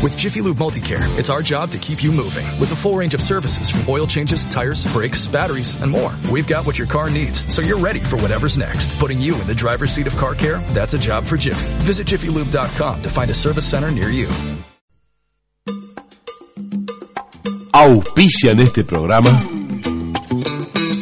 With Jiffy Lube Multicare, it's our job to keep you moving with a full range of services from oil changes, tires, brakes, batteries, and more. We've got what your car needs, so you're ready for whatever's next. Putting you in the driver's seat of car care, that's a job for Jiffy. Visit jiffylube.com to find a service center near you. Auspician este programa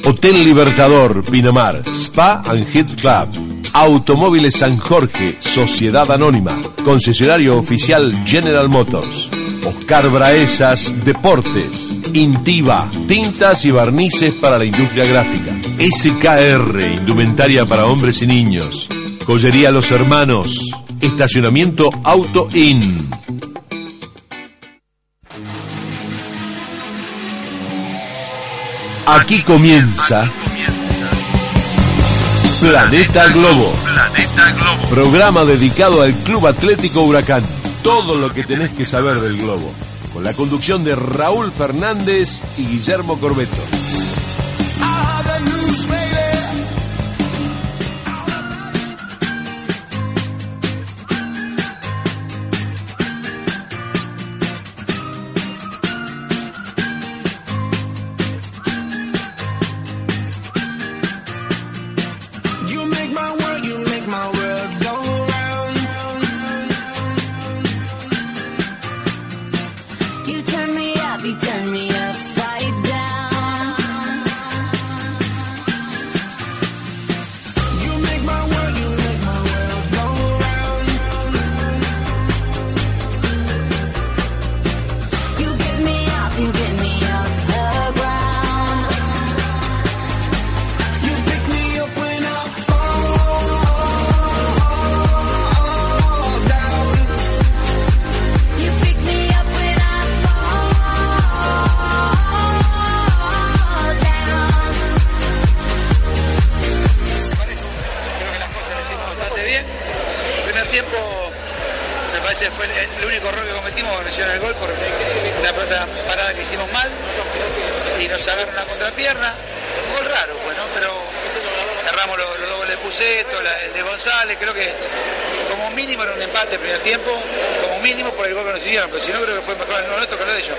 Hotel Libertador, Pinamar, Spa and Health Club. Automóviles San Jorge, Sociedad Anónima, concesionario oficial General Motors. Oscar Braesas, Deportes. Intiva, tintas y barnices para la industria gráfica. SKR, indumentaria para hombres y niños. Joyería Los Hermanos. Estacionamiento Auto In. Aquí comienza Planeta Globo. Programa dedicado al Club Atlético Huracán. Todo lo que tenés que saber del globo. Con la conducción de Raúl Fernández y Guillermo Corbeto. De creo que como mínimo era un empate el primer tiempo, como mínimo por el gol que nos hicieron, pero si no creo que fue mejor el nuestro que lo de ellos.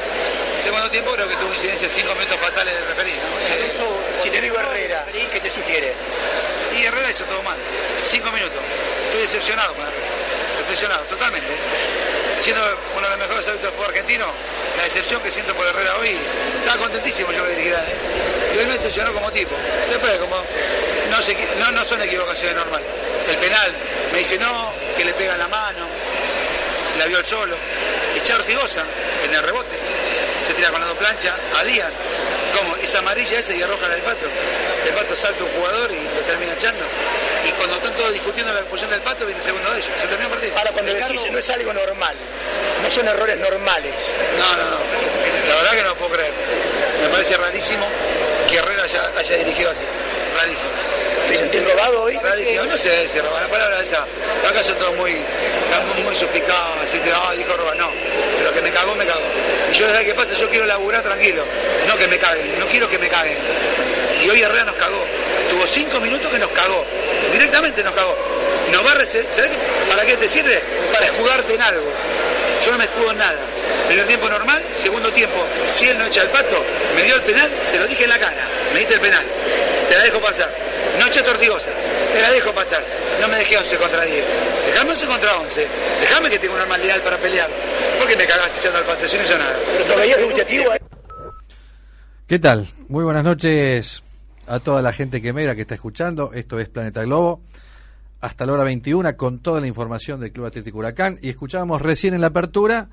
El segundo tiempo creo que tuvo incidencia cinco minutos fatales del referido. Si te digo Herrera, ¿qué te sugiere? Y Herrera hizo todo mal. Cinco minutos. Estoy decepcionado con Herrera. Decepcionado, totalmente. Siendo uno de los mejores hábitos del fútbol argentino, la decepción que siento por Herrera hoy, estaba contentísimo yo de dirigir a él. Y hoy me decepcionó como tipo. Después, como no, se equi- no, no son equivocaciones normales. El penal, me dice no, que le pega la mano, la vio el solo. Echa Ortigosa en el rebote. Se tira con la dos plancha a Díaz. como Esa amarilla esa y arroja del pato. El pato salta un jugador y lo termina echando. Y cuando están todos discutiendo la expulsión del pato, viene el segundo de ellos. Se terminó el partido. Ahora, cuando Ricardo- decís no es algo normal, no son errores normales. No, no, no. La verdad que no lo puedo creer. Me parece rarísimo que Herrera haya, haya dirigido así. Rarísimo. ¿Te sentís robado hoy? Rarísimo. No sé si robar la palabra esa. Acá son todos muy, muy, suspicados. ¿viste? Ah, dijo robar. No. Pero que me cagó, me cagó. Y yo, desde que pasa, yo quiero laburar tranquilo. No que me caguen. No quiero que me caguen. Y hoy Herrera nos cagó. Tuvo cinco minutos que nos cagó. Directamente nos cagó. Nos va a rece- ¿sabés ¿Para qué te sirve? Para escudarte en algo. Yo no me escudo en nada. Primer tiempo normal, segundo tiempo, si él no echa el pato, me dio el penal, se lo dije en la cara, me diste el penal, te la dejo pasar. No eché tortigosa, te la dejo pasar. No me dejé 11 contra 10. Dejame 11 contra 11. Dejame que tenga una arma leal para pelear. ¿Por qué me cagás echando al pato? Yo no hizo nada. Pero ¿eh? ¿Qué tal? Muy buenas noches a toda la gente que mira, que está escuchando. Esto es Planeta Globo. Hasta la hora 21 con toda la información del Club Atlético Huracán. Y escuchábamos recién en la apertura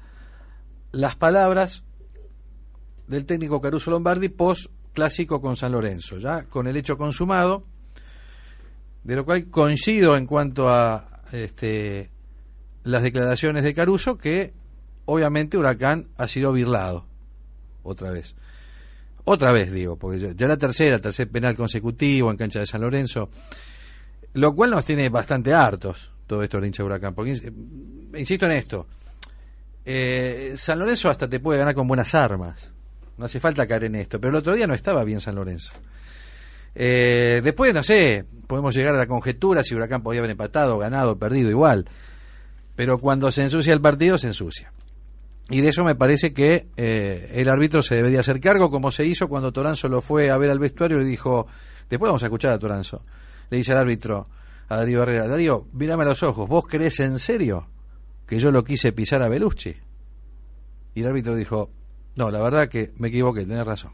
las palabras del técnico Caruso Lombardi post clásico con San Lorenzo, ya con el hecho consumado, de lo cual coincido en cuanto a este, las declaraciones de Caruso, que obviamente Huracán ha sido birlado otra vez. Otra vez, digo, porque ya- ya la tercera, tercer penal consecutivo en cancha de San Lorenzo, lo cual nos tiene bastante hartos todo esto del hincha de Huracán. Porque, eh, insisto en esto, eh, San Lorenzo hasta te puede ganar con buenas armas. No hace falta caer en esto. Pero el otro día no estaba bien San Lorenzo. Eh, después, no sé, podemos llegar a la conjetura si Huracán podía haber empatado, ganado, perdido, igual. Pero cuando se ensucia el partido, se ensucia. Y de eso me parece que eh, el árbitro se debería hacer cargo, como se hizo cuando Toranzo lo fue a ver al vestuario y dijo, después vamos a escuchar a Toranzo, le dice al árbitro, a Darío Herrera, Darío, mírame a los ojos, ¿vos crees en serio que yo lo quise pisar a Belucci? Y el árbitro dijo, no, la verdad que me equivoqué, tenés razón.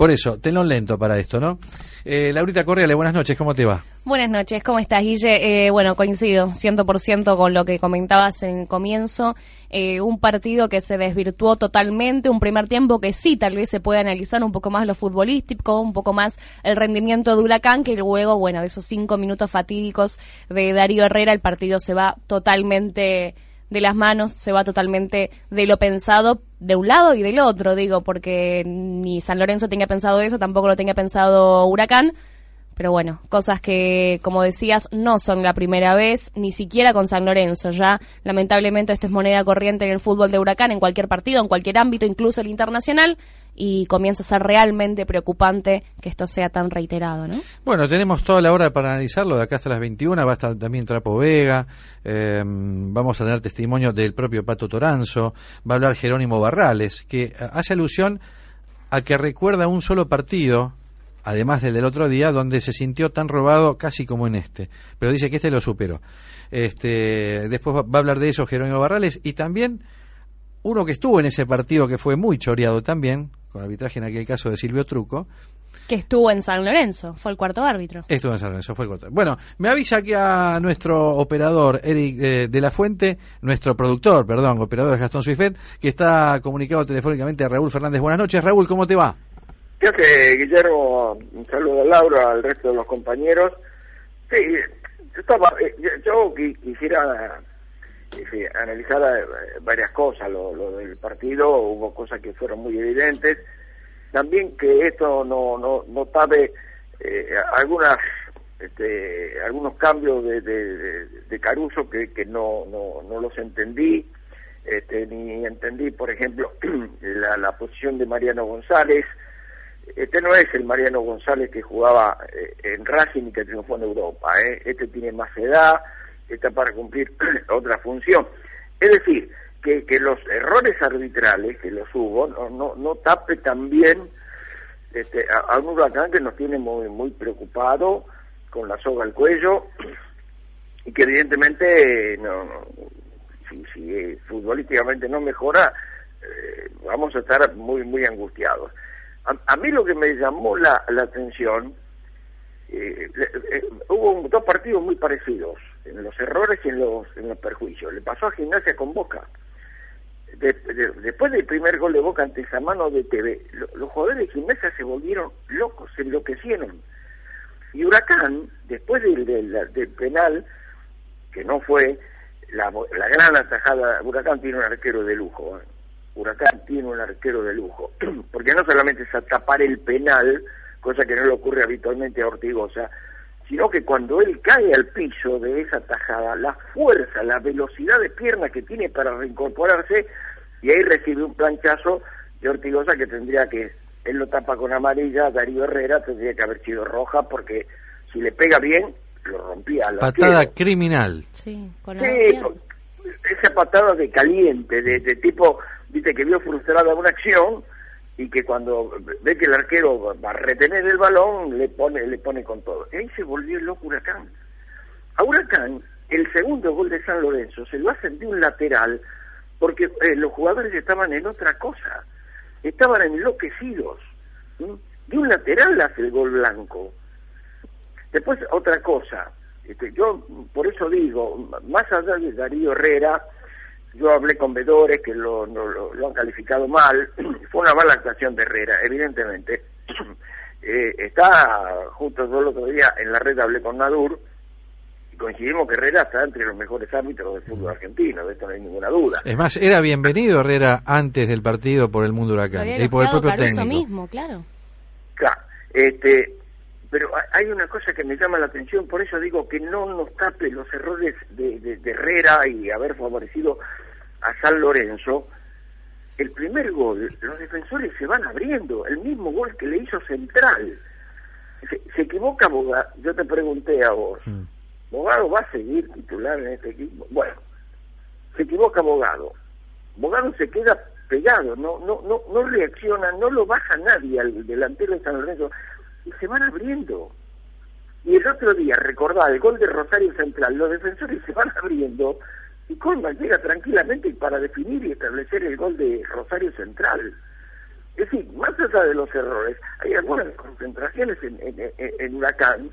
Por eso, tenlo lento para esto, ¿no? Eh, Laurita Correale, buenas noches, ¿cómo te va? Buenas noches, ¿cómo estás, Guille? Eh, bueno, coincido 100% con lo que comentabas en comienzo. Eh, un partido que se desvirtuó totalmente, un primer tiempo que sí, tal vez se puede analizar un poco más lo futbolístico, un poco más el rendimiento de Huracán, que luego, bueno, de esos cinco minutos fatídicos de Darío Herrera, el partido se va totalmente de las manos, se va totalmente de lo pensado de un lado y del otro, digo, porque ni San Lorenzo tenía pensado eso, tampoco lo tenía pensado Huracán. Pero bueno, cosas que, como decías, no son la primera vez, ni siquiera con San Lorenzo. Ya, lamentablemente, esto es moneda corriente en el fútbol de Huracán, en cualquier partido, en cualquier ámbito, incluso el internacional, y comienza a ser realmente preocupante que esto sea tan reiterado, ¿no? Bueno, tenemos toda la hora para analizarlo, de acá hasta las 21, va a estar también Trapo Vega, eh, vamos a tener testimonio del propio Pato Toranzo, va a hablar Jerónimo Barrales, que hace alusión a que recuerda un solo partido, además del del otro día, donde se sintió tan robado casi como en este, pero dice que este lo superó. Este, después va a hablar de eso Jerónimo Barrales y también uno que estuvo en ese partido que fue muy choreado también, con arbitraje en aquel caso de Silvio Truco, Que estuvo en San Lorenzo, fue el cuarto árbitro. Esto en San Lorenzo fue el contra- Bueno, me avisa que a nuestro operador Eric eh, de la Fuente, nuestro productor, perdón, operador Gastón Suifet, que está comunicado telefónicamente a Raúl Fernández. Buenas noches, Raúl, ¿cómo te va? ¿Qué hace, Guillermo? Un saludo a Laura, al resto de los compañeros. Sí, yo, estaba, eh, yo- yo qui- quisiera eh, analizar varias cosas. Lo, del partido, hubo cosas que fueron muy evidentes. También que esto no, no, no tape eh, algunas este, algunos cambios de- de Caruso que, que no, no, no los entendí. Este, ni entendí, por ejemplo, la, la posición de Mariano González. Este no es el Mariano González que jugaba eh, en Racing y que triunfó en Europa. ¿eh? Este tiene más edad, está para cumplir otra función. Es decir, que, que los errores arbitrales, que los hubo, no, no, no tape también este, a, un huracán que nos tiene muy, muy preocupado, con la soga al cuello, y que evidentemente, eh, no, si, eh, futbolísticamente no mejora, eh, vamos a estar muy, muy angustiados. A, mí lo que me llamó la, la atención, hubo un- dos partidos muy parecidos, en los errores y en los, en los perjuicios. Le pasó a Gimnasia con Boca. De- de- después del primer gol de Boca ante esa mano de TV, lo- los jugadores de Gimnasia se volvieron locos, se enloquecieron. Y Huracán, después del, del- del penal, que no fue la, la gran atajada, Huracán tiene un arquero de lujo, ¿eh? Huracán tiene un arquero de lujo, porque no solamente es a tapar el penal, cosa que no le ocurre habitualmente a Ortigosa, sino que cuando él cae al piso de esa tajada, la fuerza, la velocidad de pierna que tiene para reincorporarse, y ahí recibe un planchazo de Ortigosa que tendría que, él lo tapa con amarilla, Darío Herrera tendría que haber sido roja, porque si le pega bien, lo rompía Patada criminal. Sí, con la Sí, esa patada de caliente, de, de tipo, viste, que vio frustrada una acción y que cuando ve que el arquero va a retener el balón, le pone, le pone con todo. Y ahí se volvió loco Huracán. A Huracán, el segundo gol de San Lorenzo se lo hacen de un lateral porque eh, los jugadores estaban en otra cosa, estaban enloquecidos. ¿m? De un lateral hace el gol blanco. Después, otra cosa, este, yo por eso digo, más allá de Darío Herrera, yo hablé con vedores que lo, no- lo, lo han calificado mal, fue una mala actuación de Herrera, evidentemente. Eh, está, justo yo el otro día en la red hablé con Nadur, y coincidimos que Herrera está entre los mejores árbitros del fútbol argentino, de esto no hay ninguna duda. Es más, era bienvenido Herrera antes del partido por el Mundo Huracán y por el propio Caruso técnico. mismo, claro. Claro, este, pero ha- hay una cosa que me llama la atención, por eso digo que no nos tape los errores de, de- de Herrera y haber favorecido a San Lorenzo. El primer gol, los defensores se van abriendo, el mismo gol que le hizo Central. Se, se equivoca Bogado, yo te pregunté a vos. ¿Bogado va a seguir titular en este equipo? Bueno, se equivoca Bogado. Bogado se queda pegado, no, no, no, no reacciona, no lo baja nadie al delantero de San Lorenzo y se van abriendo. Y el otro día, recordá, el gol de Rosario Central, los defensores se van abriendo y Colman llega tranquilamente para definir y establecer el gol de Rosario Central. Es decir, más allá de los errores, hay algunas concentraciones en, en, en- Huracán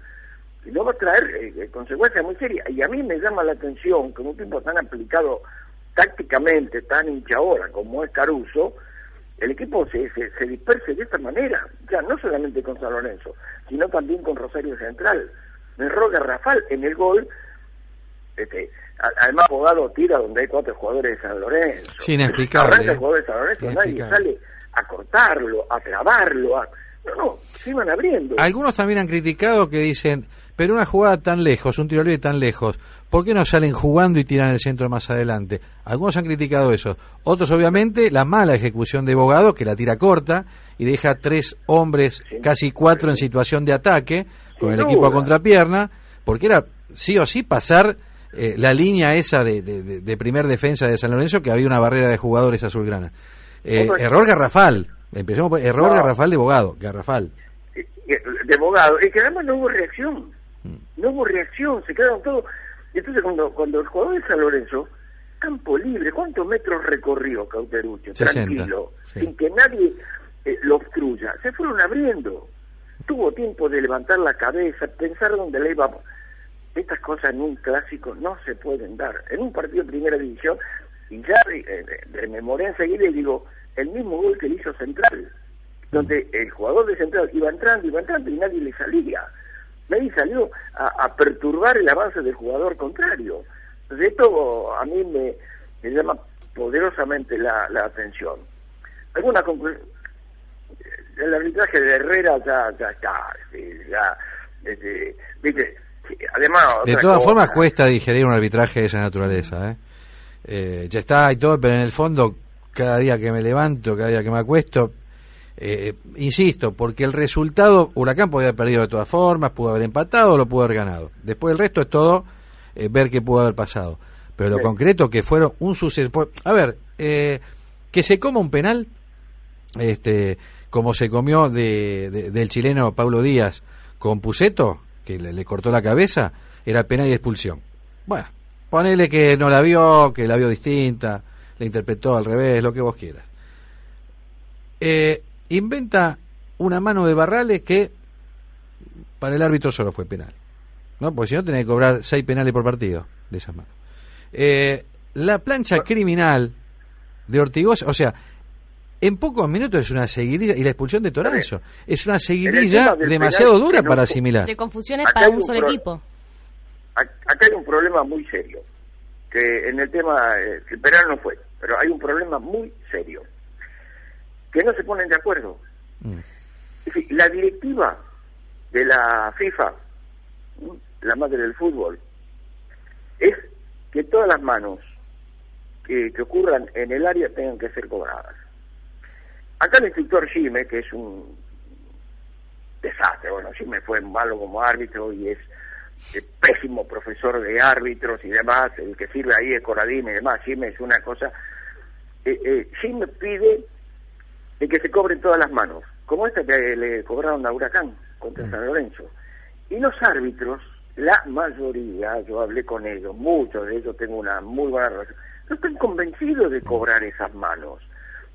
que no va a traer eh, eh, consecuencias muy serias. Y a mí me llama la atención que un tipo tan aplicado tácticamente, tan hinchadora como es Caruso, el equipo se, se, se disperse de esta manera, ya no solamente con San Lorenzo, sino también con Rosario Central. Un error garrafal en el gol, este, además Abogado tira donde hay cuatro jugadores de San Lorenzo. Sí, inexplicable, Arranca ¿eh? el jugador de San Lorenzo, nadie sale a cortarlo, a clavarlo, a... no, no, se iban abriendo. Algunos también han criticado que dicen, pero una jugada tan lejos, un tiro libre tan lejos, ¿por qué no salen jugando y tiran el centro más adelante? Algunos han criticado eso. Otros, obviamente, la mala ejecución de Bogado, que la tira corta y deja tres hombres, casi cuatro, en situación de ataque, con el equipo a contrapierna, porque era sí o sí pasar eh, la línea esa de, de- de- de primer defensa de San Lorenzo, que había una barrera de jugadores azulgrana. Eh, error garrafal. Empecemos por error No. garrafal de Bogado, garrafal. eh, de abogado, y que además no hubo reacción, Mm. no hubo reacción, se quedaron todos. Entonces cuando, cuando el jugador de San Lorenzo, campo libre, ¿cuántos metros recorrió Cauterucho? 60, Tranquilo, sí. sin que nadie eh, lo obstruya. Se fueron abriendo. Tuvo tiempo de levantar la cabeza, pensar dónde le iba. Estas cosas en un clásico no se pueden dar. En un partido de primera división, y ya eh, de, de memoria enseguida y digo, el mismo gol que le hizo Central donde el jugador de central iba entrando, iba entrando y nadie le salía. Nadie salió a, a perturbar el avance del jugador contrario. Entonces esto a mí me, me llama poderosamente la, la atención. ¿Alguna conclusión? El arbitraje de Herrera ya, ya está, ya, este, viste, además... De todas formas cuesta digerir un arbitraje de esa naturaleza. ¿eh? Eh, ya está y todo, pero en el fondo, cada día que me levanto, cada día que me acuesto, eh, insisto, porque el resultado, Huracán podía haber perdido de todas formas, pudo haber empatado o lo pudo haber ganado. Después el resto es todo eh, ver qué pudo haber pasado. Pero lo Sí. concreto que fueron un suceso. A ver, eh, que se coma un penal, este, como se comió de, de- del chileno Pablo Díaz con Puceto, que le, le cortó la cabeza, era penal y expulsión. Bueno, ponele que no la vio, que la vio distinta, la interpretó al revés, lo que vos quieras. Eh, inventa una mano de Barrales que para el árbitro solo fue penal. ¿No? Porque si no tenía que cobrar seis penales por partido de esas manos. Eh, la plancha criminal de Ortigosa, o sea, en pocos minutos es una seguidilla, y la expulsión de Toranzo, es una seguidilla demasiado penal, dura no para asimilar. De confusiones Acá para un solo equipo. Ac- acá hay un problema muy serio, que en el tema, eh, el penal no fue, pero hay un problema muy serio, que no se ponen de acuerdo. Mm. Es decir, la directiva de la FIFA, la madre del fútbol, es que todas las manos que, que ocurran en el área tengan que ser cobradas. Acá el instructor Jime, que es un desastre, bueno, Jime fue malo como árbitro y es eh, pésimo profesor de árbitros y demás, el que sirve ahí es Coradín y demás, Jime es una cosa... Eh, eh, Jime pide de que se cobren todas las manos, como esta que le cobraron a Huracán contra San Lorenzo. Y los árbitros, la mayoría, yo hablé con ellos, muchos de ellos tengo una muy buena relación, no están convencidos de cobrar esas manos,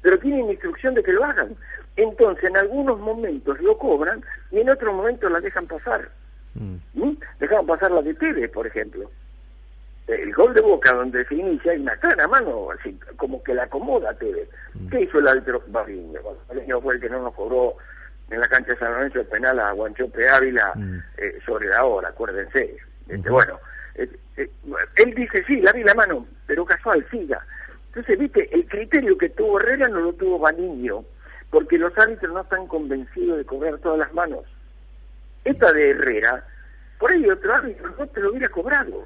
pero tienen instrucción de que lo hagan. Entonces, en algunos momentos lo cobran y en otros momentos la dejan pasar. Mm. ¿Mm? Dejaban pasar la de Tevez, por ejemplo. El gol de Boca, donde se inicia, hay una clara mano, así, como que la acomoda a Tevez. ¿Qué hizo el árbitro Barriño? Barriño fue el que no nos cobró en la cancha de San Lorenzo el penal a Guanchope Ávila Mm. eh, sobre la hora, acuérdense. Este. Bueno, eh, eh, él dice, sí, la vi la mano, pero casual, siga. Entonces, viste, el criterio que tuvo Herrera no lo tuvo Baniño, porque los árbitros no están convencidos de cobrar todas las manos. Esta de Herrera, por ahí otro árbitro no te lo hubiera cobrado.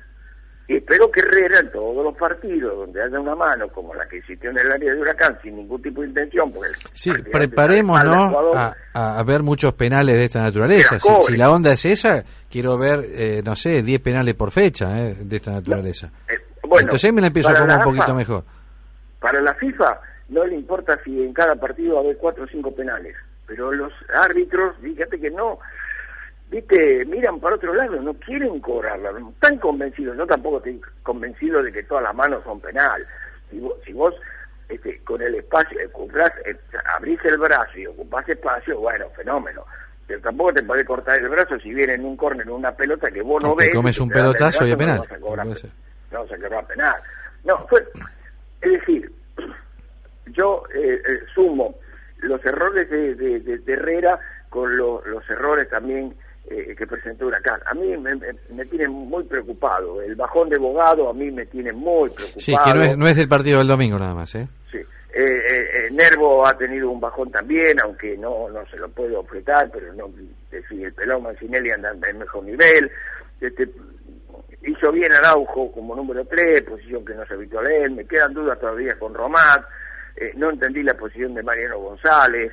Y espero que Herrera en todos los partidos donde haya una mano como la que existió en el área de Huracán sin ningún tipo de intención, porque Sí, al jugador, a, ver muchos penales de esta naturaleza. Si, la onda es esa, quiero ver, eh, no sé, 10 penales por fecha eh, de esta naturaleza. eh, bueno, Entonces me la empiezo a poner un poquito AFA, mejor. Para la FIFA no le importa si en cada partido va a haber cuatro o cinco penales, pero los árbitros, fíjate que no, viste, miran para otro lado, no quieren cobrarla, no están convencidos, yo tampoco estoy convencido de que todas las manos son penal. Si vos, si vos este, con el espacio, comprás, eh, abrís el brazo y ocupás espacio, bueno, fenómeno. Pero tampoco te podés cortar el brazo si viene en un córner una pelota que vos no Te ves. comes un pelotazo y es penal. No vas a cobrar, No vas a cobrar penal. No, fue, es decir, yo eh, eh, sumo los errores de, de- de- de Herrera con lo- los errores también eh, que presentó Huracán. A mí me, tiene muy preocupado. El bajón de Bogado a mí me tiene muy preocupado. Sí, que no es, no es del partido del domingo nada más, ¿eh? Sí. Eh, eh, eh, Nervo ha tenido un bajón también, aunque no no se lo puedo objetar, pero no si el pelón Mancinelli anda en mejor nivel. Este, hizo bien Araujo como número 3, posición que no se habitual él. Me quedan dudas todavía con Romat. Eh, no entendí la posición de Mariano González.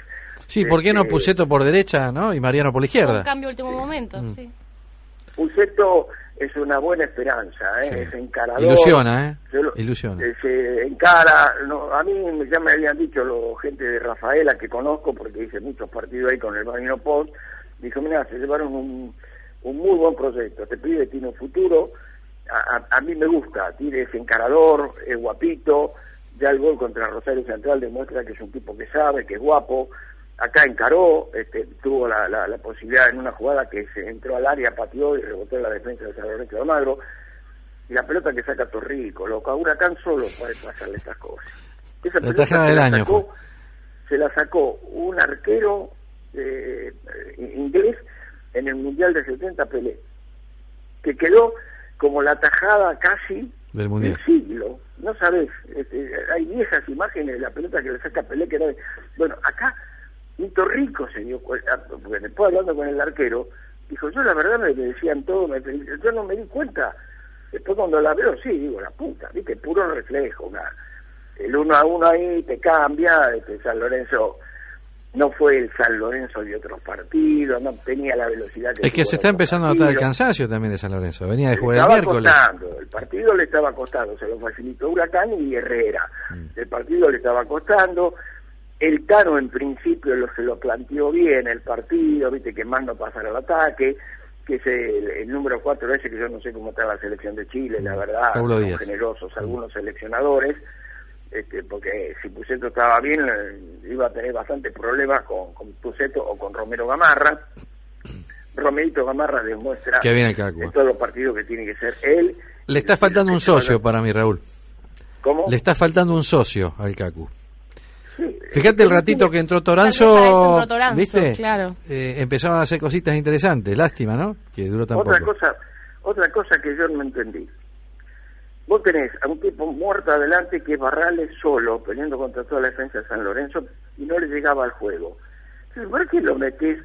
Sí, ¿por qué no Este, Puseto por derecha, no? Y Mariano por la Un izquierda. cambio último momento, Mm. sí. Puceto es una buena esperanza, ¿eh? Sí. es encarador. Ilusiona, ¿eh? Lo- Ilusiona. eh, se encara, no, a mí ya me habían dicho los gente de Rafaela que conozco porque hice muchos partidos ahí con el Marino Post, dijo, mira, se llevaron un, un muy buen proyecto, este pibe tiene un futuro, a, a- a mí me gusta, tiene ese encarador, es guapito, ya el gol contra Rosario Central demuestra que es un tipo que sabe, que es guapo, acá encaró, este, tuvo la, la, la posibilidad en una jugada que se entró al área, pateó y rebotó en la defensa de San Lorenzo de Almagro, y la pelota que saca Torrico, loco, a Huracán solo puede pasarle estas cosas. Esa La pelota del la año sacó, se la sacó un arquero eh, eh, inglés en el Mundial de 70 Pelé, que quedó como la tajada casi Del Mundial. del siglo. No sabes, este, hay viejas imágenes de la pelota que le saca Pelé que era Bueno, acá un Torrico se dio cuenta, porque después hablando con el arquero, dijo, yo la verdad me decían todo, me, yo no me di cuenta. Después cuando la veo, sí, digo, la puta, viste, puro reflejo, una- el uno a uno ahí te cambia, este, San Lorenzo no fue el San Lorenzo de otros partidos, no tenía la velocidad que Es que se está empezando a notar el cansancio también de San Lorenzo. Venía de jugar el estaba miércoles. costando, el partido le estaba costando, se lo facilitó Huracán y Herrera. Mm. El partido le estaba costando. El Tano en principio lo, se lo planteó bien el partido, viste que más no pasara al ataque, que es el, el número 4 ese que yo no sé cómo está la selección de Chile, la verdad, Mm. Son. Mm. generosos algunos seleccionadores, este, porque si Puceto estaba bien eh, iba a tener bastantes problemas con, con Puceto o con Romero Gamarra. Romerito Gamarra demuestra Que viene en todos los partidos que tiene que ser él. Le está faltando un socio para mí, Raúl. ¿Cómo? Le está faltando un socio al Cacu. Fíjate el ratito que entró Toranzo, entró Toranzo, ¿viste? claro. Eh, empezaban a hacer cositas interesantes. Lástima, ¿no? Que duró tan Otra poco. cosa, otra cosa que yo no entendí. Vos tenés a un tipo muerto adelante que es Barrales solo, peleando contra toda la defensa de San Lorenzo, y no le llegaba al juego. Entonces, ¿por qué lo metés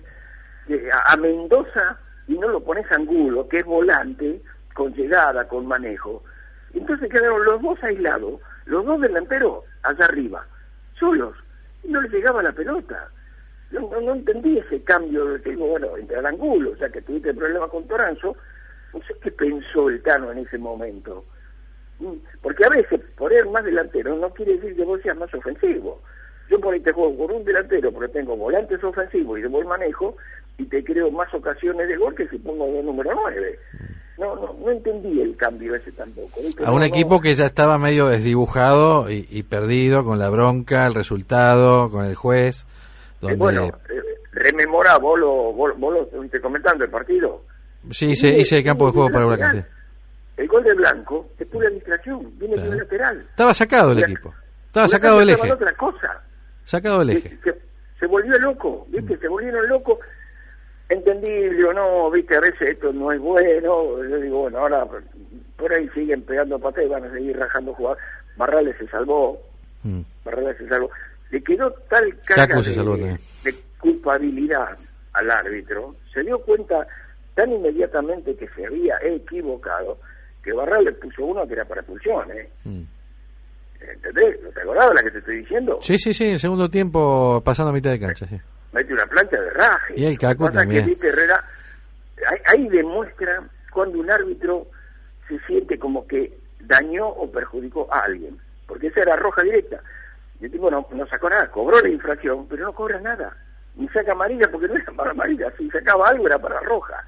eh, a, Mendoza y no lo pones a Angulo, que es volante, con llegada, con manejo? Entonces quedaron los dos aislados, los dos delanteros allá arriba, solos, no les llegaba la pelota. No, entendí ese cambio de digo, bueno, entre Angulo, sea que tuviste problemas con Toranzo, no sé qué pensó el Tano en ese momento. Mm, Porque a veces poner más delantero no quiere decir que vos seas más ofensivo. Yo por ahí te juego con un delantero porque tengo volantes ofensivos y de buen manejo y te creo más ocasiones de gol que si pongo de número 9. No, no, no entendí el cambio ese tampoco. A un No, equipo no. que ya estaba medio desdibujado y, y perdido con la bronca, el resultado, con el juez. Eh, Donde... bueno, eh, rememorá, vos lo, vos, vos lo estuviste comentando el partido. sí, hice, hice campo de juego para Huracán. El gol de Blanco es pura distracción, viene de Claro. un lateral. Estaba sacado el equipo. Estaba Huracán sacado del eje. otra cosa. Sacado del eje. Se, se volvió loco, ¿viste? Se volvieron locos. Entendible o no, ¿viste? A veces esto no es bueno. Yo digo, bueno, ahora por ahí siguen pegando patas y van a seguir rajando jugadores. Barrales se salvó, Mm. Barrales se salvó. Le quedó tal carga se de, salvó también. de culpabilidad al árbitro, se dio cuenta tan inmediatamente que se había equivocado, que Barrales puso uno que era para expulsión, ¿eh? Mm. ¿Entendés? ¿No te acordás de la que te estoy diciendo? Sí, sí, sí, el segundo tiempo pasando a mitad de cancha, sí. Mete una plancha de raje. Y el pasa también. Que, viste, Herrera, ahí, ahí demuestra cuando un árbitro se siente como que dañó o perjudicó a alguien. porque esa era roja directa. Y el tipo no, no sacó nada, cobró la infracción, pero no cobra nada. Ni saca amarilla porque no era para amarilla, si sacaba algo era para roja.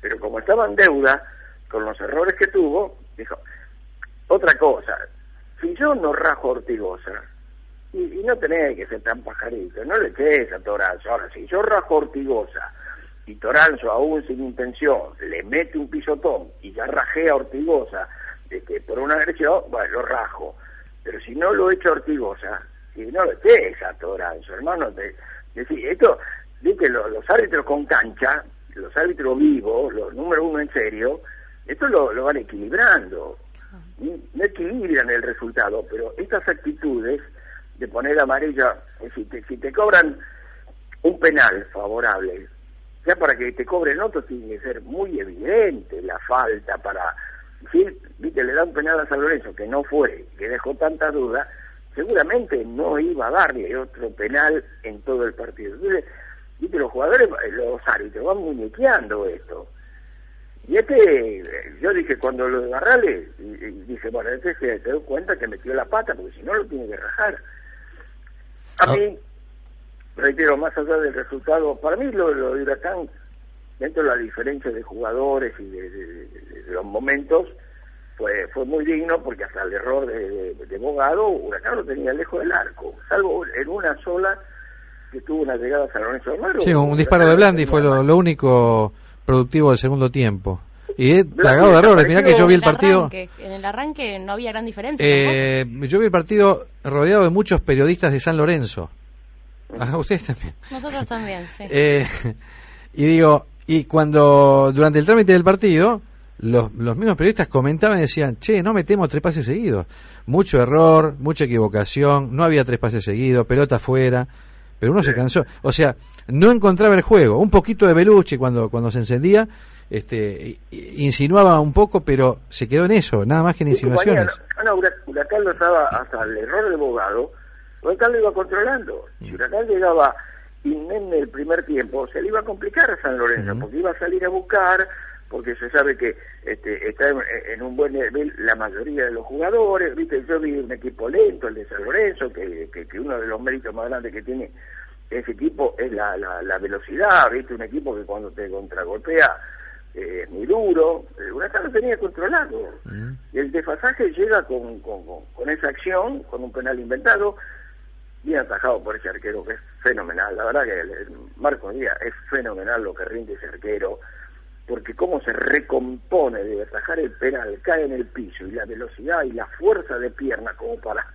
Pero como estaba en deuda, con los errores que tuvo, dijo, otra cosa, si yo no rajo Ortigosa, y, y no tenés que ser tan pajarito, no le eches a Toranzo. Ahora, si yo rajo Ortigosa y Toranzo, aún sin intención, le mete un pisotón y ya rajé a Ortigosa que por una agresión, bueno, lo rajo. Pero si no lo echo a Ortigosa, y no lo eches a Toranzo, hermano, te, decir, esto, viste, lo- los árbitros con cancha, los árbitros vivos, los número uno en serio, esto lo, lo van equilibrando. No equilibran el resultado, pero estas actitudes de poner amarilla, es decir, te- si te cobran un penal favorable, ya para que te cobren otro tiene que ser muy evidente la falta para... Si viste, le da un penal a San Lorenzo que no fue, que dejó tantas dudas, seguramente no iba a darle otro penal en todo el partido. Entonces, viste, los jugadores, los árbitros van muñequeando esto. Y este, eh, yo dije, cuando lo de Barrales, dije, bueno, este se dio cuenta que metió la pata, porque si no lo tiene que rajar. A Ah. mí, reitero, más allá del resultado, para mí lo, lo de Huracán, dentro de la diferencia de jugadores y de, de- de- de los momentos, fue, fue muy digno porque hasta el error de, de, Bogado, Huracán lo tenía lejos del arco, salvo en una sola que tuvo una llegada a San Lorenzo de Almagro. Sí, un disparo de Blandi fue lo, lo único productivo del segundo tiempo. Y plagado de errores. Mirá que yo vi el partido. arranque, en el arranque no había gran diferencia. Eh, yo vi el partido rodeado de muchos periodistas de San Lorenzo. Ah, ustedes también. Nosotros también, sí. Eh, y digo, y cuando durante el trámite del partido, los, los mismos periodistas comentaban y decían, che, no metemos tres pases seguidos. Mucho error, mucha equivocación, no había tres pases seguidos, pelota afuera, pero uno se cansó. O sea, no encontraba el juego. Un poquito de Belucci cuando, cuando se encendía, este, insinuaba un poco, pero se quedó en eso, nada más que en Sí, insinuaciones. No, no, Hurac- Huracán lo estaba hasta el error del abogado, Huracán lo iba controlando. Si Huracán llegaba inmenne el primer tiempo, se le iba a complicar a San Lorenzo, porque iba a salir a buscar, porque se sabe que este, está en, en un buen nivel la mayoría de los jugadores, viste, yo vi un equipo lento, el de San Lorenzo, que, que, que uno de los méritos más grandes que tiene ese equipo es la, la, la velocidad, viste, un equipo que cuando te contragolpea eh, es muy duro, el Huracán lo tenía controlado. Y el desfasaje llega con, con, con- con esa acción, con un penal inventado, bien atajado por ese arquero que es fenomenal. La verdad que el, el Marco Díaz es fenomenal lo que rinde ese arquero, porque cómo se recompone de atajar el penal, cae en el piso y la velocidad y la fuerza de pierna como para,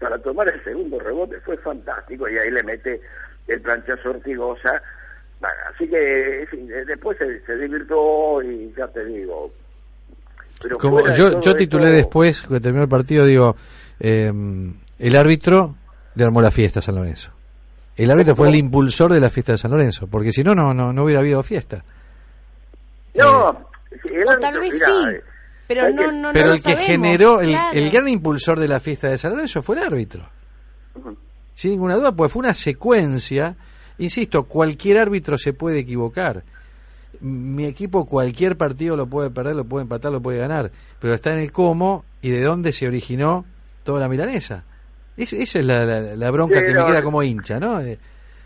para tomar el segundo rebote fue fantástico y ahí le mete el planchazo Ortigosa. Bueno, así que eh, después se, se divirtió y ya te digo. Pero Como fuera de yo, yo titulé esto- después, que terminó el partido, digo, eh, el árbitro le armó la fiesta a San Lorenzo. El árbitro fue el impulsor de la fiesta de San Lorenzo, porque si no, no, no, no hubiera habido fiesta. No, sí, el O árbitro, tal vez mirá, sí, eh, pero ¿sabes no, Pero lo el que sabemos, generó, el, claro. el gran impulsor de la fiesta de San Lorenzo fue el árbitro. Sin ninguna duda, pues fue una secuencia. Insisto, cualquier árbitro se puede equivocar. Mi equipo cualquier partido lo puede perder, lo puede empatar, lo puede ganar. Pero está en el cómo y de dónde se originó toda la milanesa. Es- esa es la, la- la bronca Sí, que no, me queda eh. como hincha, ¿no?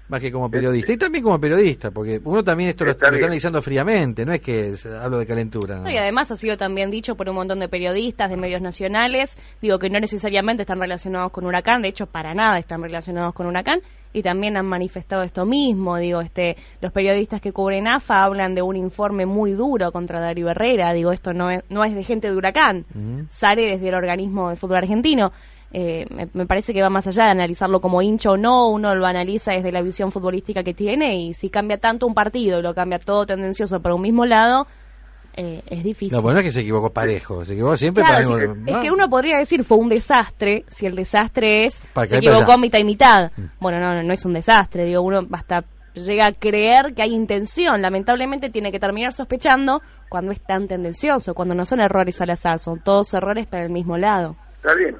Más que como periodista. Y también como periodista, porque uno también esto lo, Está lo está analizando fríamente, no es que hablo de calentura. y además ha sido también dicho por un montón de periodistas, de medios nacionales, digo que no necesariamente están relacionados con Huracán, de hecho para nada están relacionados con Huracán, y también han manifestado esto mismo, digo, este, los periodistas que cubren AFA hablan de un informe muy duro contra Darío Herrera, digo, esto no es, no es de gente de Huracán, sale desde el organismo de fútbol argentino. Eh, me, me parece que va más allá de analizarlo como hincha o no, uno lo analiza desde la visión futbolística que tiene y si cambia tanto un partido y lo cambia todo tendencioso para un mismo lado, eh, es difícil. No, pues no es que se equivocó parejo, se equivocó siempre Claro, para sí, es que uno podría decir fue un desastre si el desastre es Para se equivocó allá. mitad y mitad. Bueno, no, no, no es un desastre, digo, uno hasta llega a creer que hay intención, lamentablemente tiene que terminar sospechando cuando es tan tendencioso, cuando no son errores al azar, son todos errores para el mismo lado. Está bien,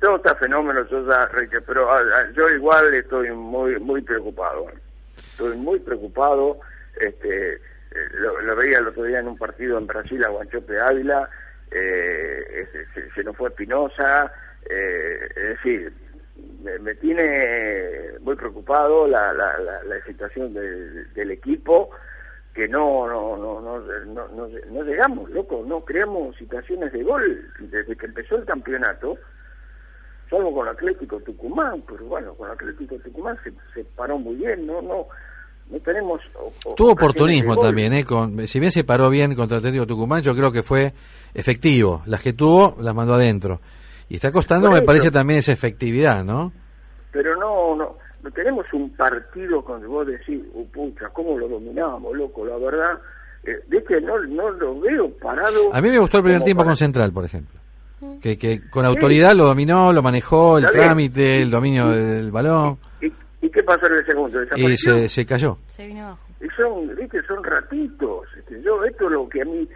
todo está fenómeno, yo ya, pero ah, ah, yo igual estoy muy muy preocupado. Estoy muy preocupado. Este, eh, lo, lo veía el otro día en un partido en Brasil a Guanchope Ávila, eh, se, se nos fue Espinosa, Eh, es decir, me, me tiene muy preocupado la, la, la, la situación del equipo, que no no, no, no, no, no, no llegamos, loco, no creamos situaciones de gol desde que empezó el campeonato, salvo con Atlético Tucumán, pero bueno, con Atlético Tucumán se, se paró muy bien, no, no, no tenemos... o- Tuvo oportunismo también, ¿eh? Con, si bien se paró bien contra Atlético Tucumán, yo creo que fue efectivo. Las que tuvo, las mandó adentro. Y está costando, me parece, también esa efectividad, ¿no? pero no, no, no tenemos un partido cuando vos decís, oh, pucha, ¿cómo lo dominábamos, loco? La verdad, eh, viste, no, no lo veo parado. A mí me gustó el primer tiempo para- con Central, por ejemplo. Que, que con autoridad lo dominó, lo manejó, el trámite, el dominio del balón, ¿Y, y qué pasó en el segundo? y se, se cayó. Se vino abajo. Y son, viste, son ratitos. Este, yo, esto es lo que a mí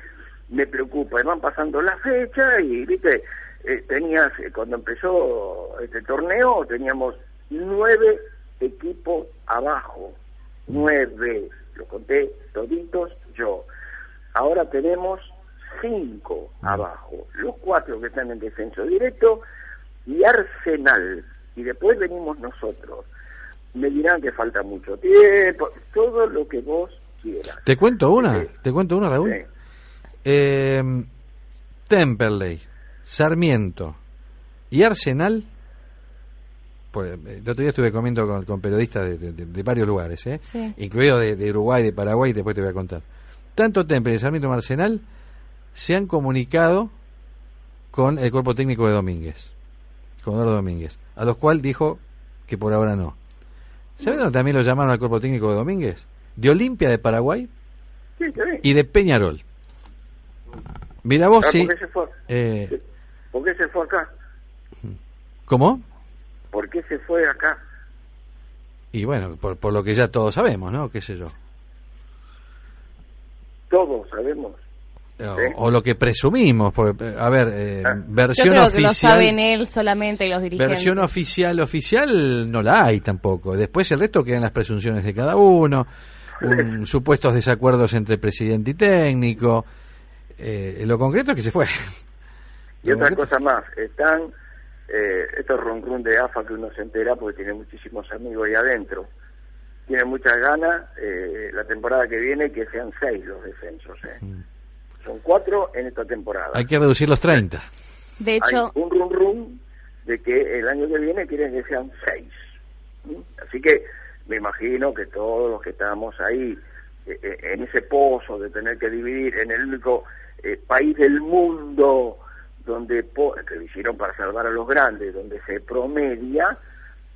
me preocupa. Y van pasando las fechas y, viste, eh, tenías, eh, cuando empezó este torneo, teníamos nueve equipos abajo. Nueve. Lo conté toditos yo. Ahora tenemos cinco abajo. Los cuatro que están en descenso directo y Arsenal. Y después venimos nosotros. Me dirán que falta mucho tiempo, todo lo que vos quieras. ¿Te cuento una? Sí. ¿Te cuento una, Raúl? Sí. Eh, Temperley, Sarmiento y Arsenal. Pues, eh, el otro día estuve comiendo con, con periodistas de, de- de- de varios lugares, ¿eh? Sí. incluido de, de Uruguay, de Paraguay, y después te voy a contar. Tanto Temperley, Sarmiento como Arsenal se han comunicado con el cuerpo técnico de Domínguez, con Eduardo Domínguez, a los cual dijo que por ahora no. ¿Sabes dónde también lo llamaron al cuerpo técnico de Domínguez? De Olimpia de Paraguay Sí, bien. y de Peñarol. Mira vos, Ah, sí. ¿Por qué se fue? Eh, ¿Por qué se fue acá? ¿Cómo? ¿Por qué se fue acá? Y bueno, por, por lo que ya todos sabemos, ¿no? ¿Qué sé yo? Todos sabemos. O, lo que presumimos. Porque, a ver, eh, Ah. Yo versión creo que lo oficial. saben él solamente y los dirigentes. Versión oficial, oficial, no la hay tampoco. Después el resto quedan las presunciones de cada uno, un- supuestos desacuerdos entre presidente y técnico. Eh, lo concreto es que se fue. Y Lo otra concreto- cosa más, están eh, estos run run de AFA que uno se entera porque tiene muchísimos amigos ahí adentro. Tiene muchas ganas eh, la temporada que viene que sean seis los descensos. eh. Son cuatro en esta temporada. Hay que reducir los 30. De hecho, Hay un rum rum de que el año que viene quieren que sean seis. ¿Mm? Así que me imagino que todos los que estamos ahí eh, eh, en ese pozo de tener que dividir en el único eh, país del mundo donde que lo hicieron para salvar a los grandes, donde se promedia,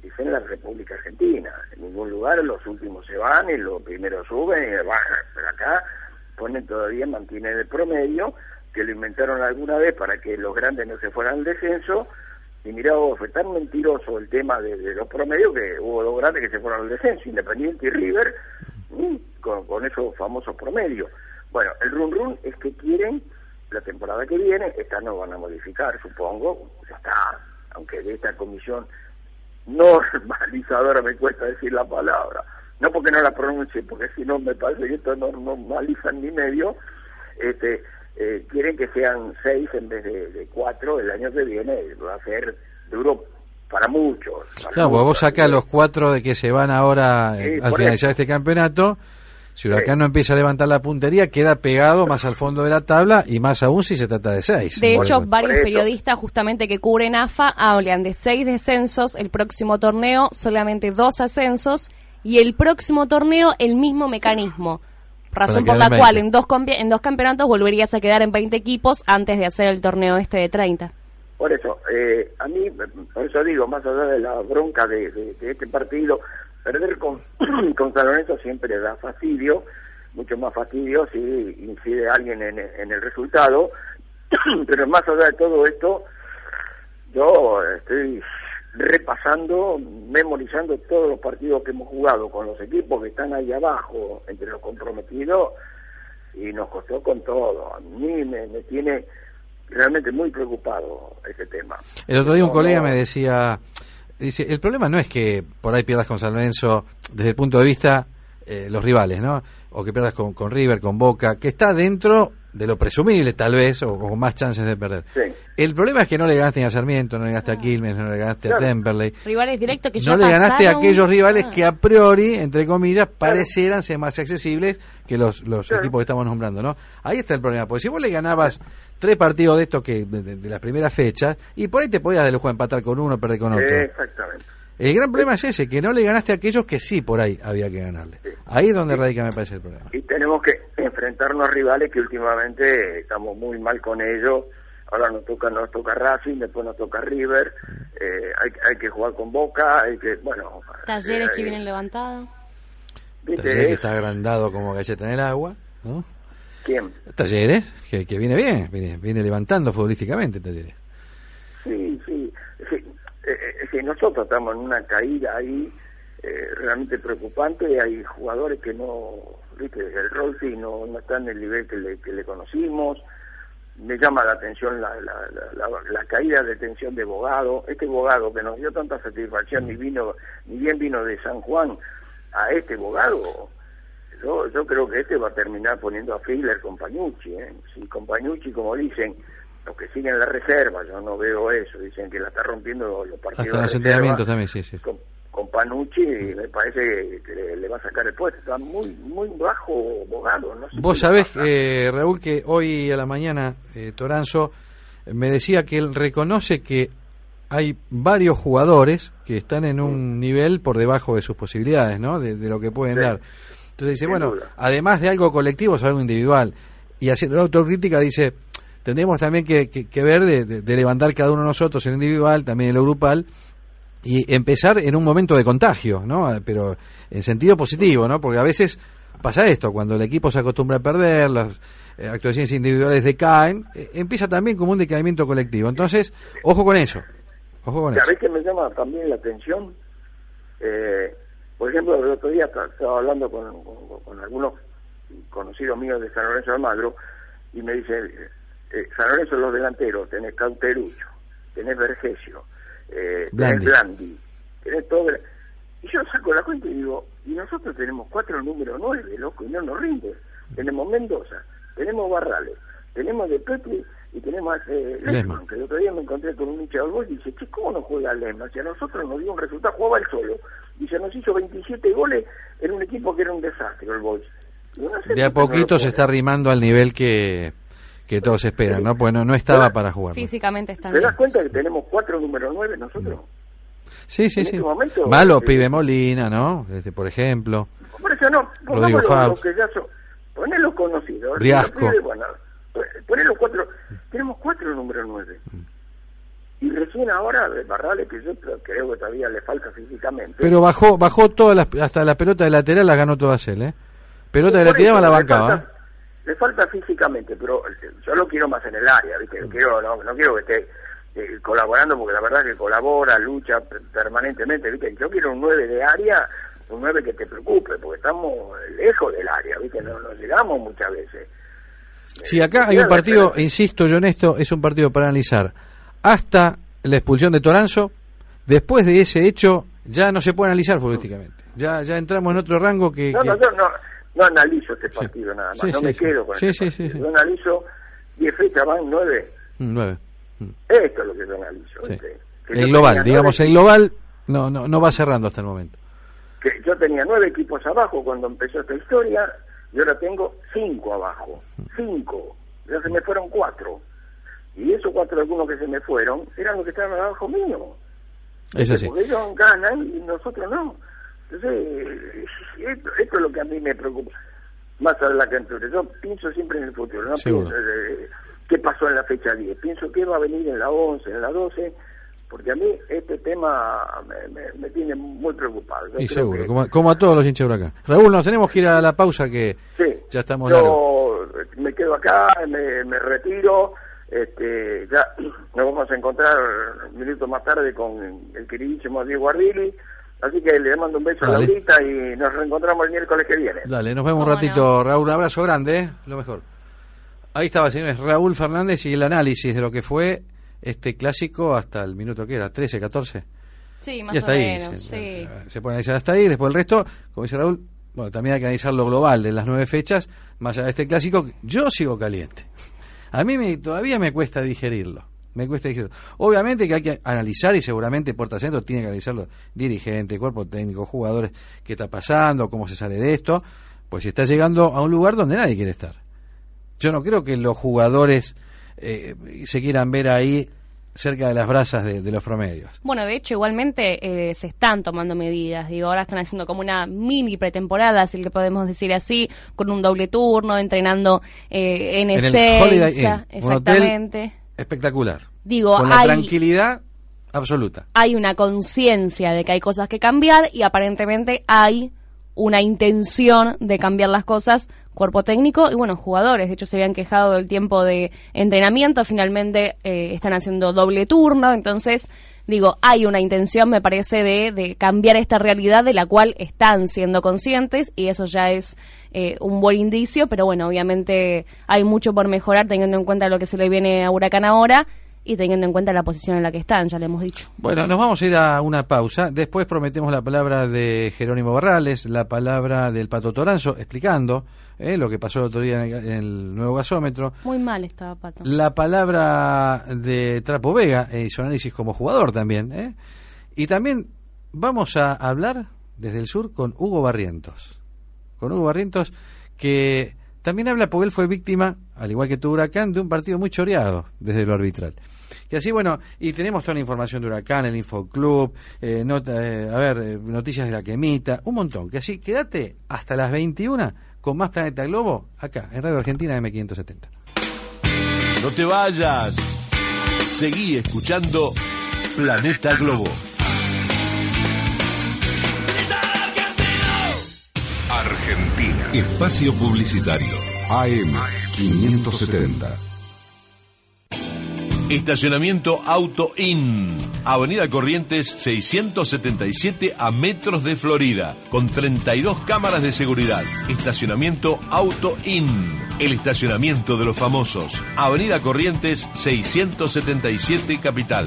es en la República Argentina. En ningún lugar los últimos se van y los primeros suben y bajan. Pero acá ponen todavía, mantienen el promedio, que lo inventaron alguna vez para que los grandes no se fueran al descenso. Y mirá vos, fue tan mentiroso el tema de, los promedios que hubo dos grandes que se fueron al descenso, Independiente y River, con, con esos famosos promedios. Bueno, el run run es que quieren la temporada que viene, esta no van a modificar, supongo, ya está, aunque de esta comisión normalizadora me cuesta decir la palabra, no porque no la pronuncie, porque si no me parece que esto no normalizan ni medio, este, eh, quieren que sean seis en vez de, de cuatro el año que viene, va a ser duro para muchos. para Claro, vos sacás los cuatro de que se van ahora eh, Sí, al por finalizar este campeonato. Si Huracán Sí. no empieza a levantar la puntería, queda pegado más al fondo de la tabla y más aún si se trata de seis. de hecho, varios periodistas justamente que cubren AFA hablan de seis descensos el próximo torneo, solamente dos ascensos y el próximo torneo el mismo mecanismo. Razón por la cual 20. en dos, en dos campeonatos volverías a quedar en 20 equipos antes de hacer el torneo este de 30. Por eso, eh, a mí, por eso digo, más allá de la bronca de, de- de este partido, perder con, con San Lorenzo siempre da fastidio, mucho más fastidio si incide alguien en, en el resultado, pero más allá de todo esto, yo estoy repasando, memorizando todos los partidos que hemos jugado con los equipos que están ahí abajo, entre los comprometidos, y nos costó con todo. A mí me, me tiene realmente muy preocupado ese tema. El otro día un colega me decía, dice, el problema no es que por ahí pierdas con San Lorenzo desde el punto de vista eh, los rivales, ¿no? O que pierdas con, con River, con Boca, que está dentro de lo presumible tal vez, o con más chances de perder. Sí. El problema es que no le ganaste ni a Sarmiento, no le ganaste a Quilmes, no le ganaste a Claro. Temperley. Rivales directos que ya No le ganaste a aquellos rivales Ah. que a priori, entre comillas, parecieran ser más accesibles que los, los Claro. equipos que estamos nombrando, ¿no? Ahí está el problema, porque si vos le ganabas tres partidos de estos que de, de- de las primeras fechas, y por ahí te podías de lujo empatar con uno, perder con otro. Exactamente. El gran problema es ese, que no le ganaste a aquellos que sí por ahí había que ganarle. Ahí es donde radica, me parece, el problema. Y tenemos que enfrentarnos a rivales que últimamente estamos muy mal con ellos. Ahora nos toca, nos toca Racing, después nos toca River. eh, hay, hay que jugar con Boca, hay que, bueno... Talleres eh, que vienen levantados. Talleres que Es- está agrandado como galleta en el agua, ¿no? ¿Quién? Talleres, que, que viene bien, viene, viene levantando futbolísticamente Talleres. Nosotros estamos en una caída ahí eh, realmente preocupante. Hay jugadores que no, viste, el Rolfi no, no está en el nivel que le, que le conocimos. Me llama la atención la- la caída de tensión de Bogado. Este Bogado que nos dio tanta satisfacción, ni vino, ni bien vino de San Juan a este Bogado. Yo, yo creo que este va a terminar poniendo a Figler con Pañucci. ¿eh? Si con Pañucci, como dicen, los que siguen la reserva, yo no veo eso. Dicen que la está rompiendo los partidos. Hasta los entrenamientos también, sí, sí. Con, con Panucci me parece que le, le va a sacar el puesto. Está muy muy bajo Bogado. No sé Vos sabés, eh, Raúl, que hoy a la mañana eh, Toranzo me decía que él reconoce que hay varios jugadores que están en un nivel por debajo de sus posibilidades, ¿no? De, de lo que pueden Sí. dar. Entonces dice, Sin bueno, duda. además de algo colectivo es algo individual. Y haciendo la autocrítica dice, tendremos también que, que- que ver de, de- de levantar cada uno de nosotros en individual, también en lo grupal, y empezar en un momento de contagio, ¿no? Pero en sentido positivo, ¿no? Porque a veces pasa esto, cuando el equipo se acostumbra a perder, las eh, actuaciones individuales decaen, eh, empieza también como un decaimiento colectivo. Entonces, ojo con eso, ojo con eso. ¿Sabés que me llama también la atención? Eh, por ejemplo, el otro día esta- estaba hablando con, con- con algunos conocidos míos de San Lorenzo de Almagro y me dicen, eh, San Lorenzo los delanteros, tenés Cauterucho, tenés Vergesio, eh, Blandi. tenés Blandi, tenés todo... Y yo saco la cuenta y digo, y nosotros tenemos cuatro número nueve, loco, y no nos rinde. Tenemos Mendoza, tenemos Barrales, tenemos De Petri y tenemos eh, Lesman. Que el otro día me encontré con un hincha del gol y dice, che, ¿cómo no juega Lesman? Si a nosotros nos dio un resultado, jugaba él solo. Y se nos hizo 27 goles en un equipo que era un desastre, el Boys. Y no sé De a no poquito se está arrimando al nivel que, que todos esperan, ¿no? Pues no, estaba para jugar. Físicamente están ¿Te das cuenta que tenemos cuatro número nueve nosotros? Sí, sí, en sí. este momento, Malo, eh, pibe Molina, ¿no? Este, por ejemplo. Por eso no, Rodrigo Fabs. los que ya son. Poné los conocidos. Riasco. Bueno, poné los cuatro. Tenemos cuatro número nueve. Mm. Y recién ahora, Barrales, que yo creo que todavía le falta físicamente. Pero bajó bajó todas las, hasta la pelota de lateral la ganó todas él, ¿eh? Pelota de lateral la bancaba. Le falta físicamente, pero eh, yo lo quiero más en el área, ¿viste? Quiero, no, no quiero que esté eh, colaborando, porque la verdad que colabora, lucha per- permanentemente, ¿viste? Yo quiero un 9 de área, un 9 que te preocupe, porque estamos lejos del área, ¿viste? No, no llegamos muchas veces. Sí, acá hay un partido, insisto yo en esto, es un partido para analizar. Hasta la expulsión de Toranzo, después de ese hecho, ya no se puede analizar futbolísticamente. Ya ya entramos en otro rango que... No, que- no, yo no, no analizo este partido nada más, no me quedo con Sí, este partido. Yo analizo 10 fechas van 9. Mm, Nueve. Esto es lo que yo analizo. Yo El global, digamos, el global no, no, no va cerrando hasta el momento. que yo tenía nueve equipos abajo cuando empezó esta historia y ahora tengo cinco abajo. Cinco. Ya se me fueron cuatro. Y esos cuatro algunos que se me fueron eran los que estaban abajo mío. Es así. Porque ellos ganan y nosotros no. Entonces, esto, esto es lo que a mí me preocupa. Más allá de la cantura. Yo pienso siempre en el futuro. No pienso eh, qué pasó en la fecha 10. Pienso qué va a venir en la 11, en la 12. Porque a mí este tema me, me- me tiene muy preocupado. Yo Y seguro, que- como, como a todos los hinchas de Huracán. Raúl, nos tenemos que ir a la pausa que Sí. ya estamos largos. Yo me quedo acá, me, me retiro. Este, ya nos vamos a encontrar minutos más tarde con el queridísimo Diego Ardili. Así que le mando un beso a Dale. Laurita y nos reencontramos el miércoles que viene. Dale, nos vemos un ratito, Raúl. Un abrazo grande, ¿eh? lo mejor. Ahí estaba, señores, Raúl Fernández y el análisis de lo que fue este clásico hasta el minuto que era, 13, 14. Sí, más y hasta o ahí. menos, se, sí. se pone a decir hasta ahí, después el resto, como dice Raúl, bueno, también hay que analizar lo global de las nueve fechas, más allá de este clásico, yo sigo caliente. A mí me, todavía me cuesta digerirlo. Me cuesta digerirlo. Obviamente que hay que analizar y seguramente Porta Centro tiene que analizarlo dirigente, cuerpo técnico, jugadores, qué está pasando, cómo se sale de esto, pues está llegando a un lugar donde nadie quiere estar. Yo no creo que los jugadores eh, se quieran ver ahí cerca de las brasas de, de los promedios. Bueno, de hecho, igualmente eh, se están tomando medidas. Digo, ahora están haciendo como una mini pretemporada, si le podemos decir así, con un doble turno, entrenando eh, en, En el Holiday Inn, Exactamente. Espectacular. Digo, Con la hay- tranquilidad absoluta. Hay una conciencia de que hay cosas que cambiar y aparentemente hay una intención de cambiar las cosas cuerpo técnico y bueno, jugadores. De hecho, se habían quejado del tiempo de entrenamiento. Finalmente eh, están haciendo doble turno. Entonces, digo, hay una intención, me parece, de, de cambiar esta realidad de la cual están siendo conscientes y eso ya es eh, un buen indicio. Pero bueno, obviamente hay mucho por mejorar teniendo en cuenta lo que se le viene a Huracán ahora y teniendo en cuenta la posición en la que están, ya le hemos dicho. Bueno, nos vamos a ir a una pausa. Después prometemos la palabra de Jerónimo Barrales, la palabra del Pato Toranzo, explicando eh, lo que pasó el otro día en el, en el nuevo gasómetro. Muy mal estaba Pato. La palabra de Trapo Vega, eh, y su análisis como jugador también. ¿eh? Y también vamos a hablar desde el sur con Hugo Barrientos. Con Hugo Barrientos, que también habla porque él fue víctima, al igual que tu Huracán, de un partido muy choreado desde lo arbitral. Y así, bueno, y tenemos toda la información de Huracán, el Infoclub, eh, nota, eh, a ver, eh, noticias de la quemita, un montón. Que así, quédate hasta las 21 con más Planeta Globo, acá, en Radio Argentina M570. No te vayas. Seguí escuchando Planeta Globo. Argentina. Espacio Publicitario. AM 570. Estacionamiento Auto In. Avenida Corrientes 677 a metros de Florida. Con 32 cámaras de seguridad. Estacionamiento Auto In. El estacionamiento de los famosos. Avenida Corrientes 677 Capital.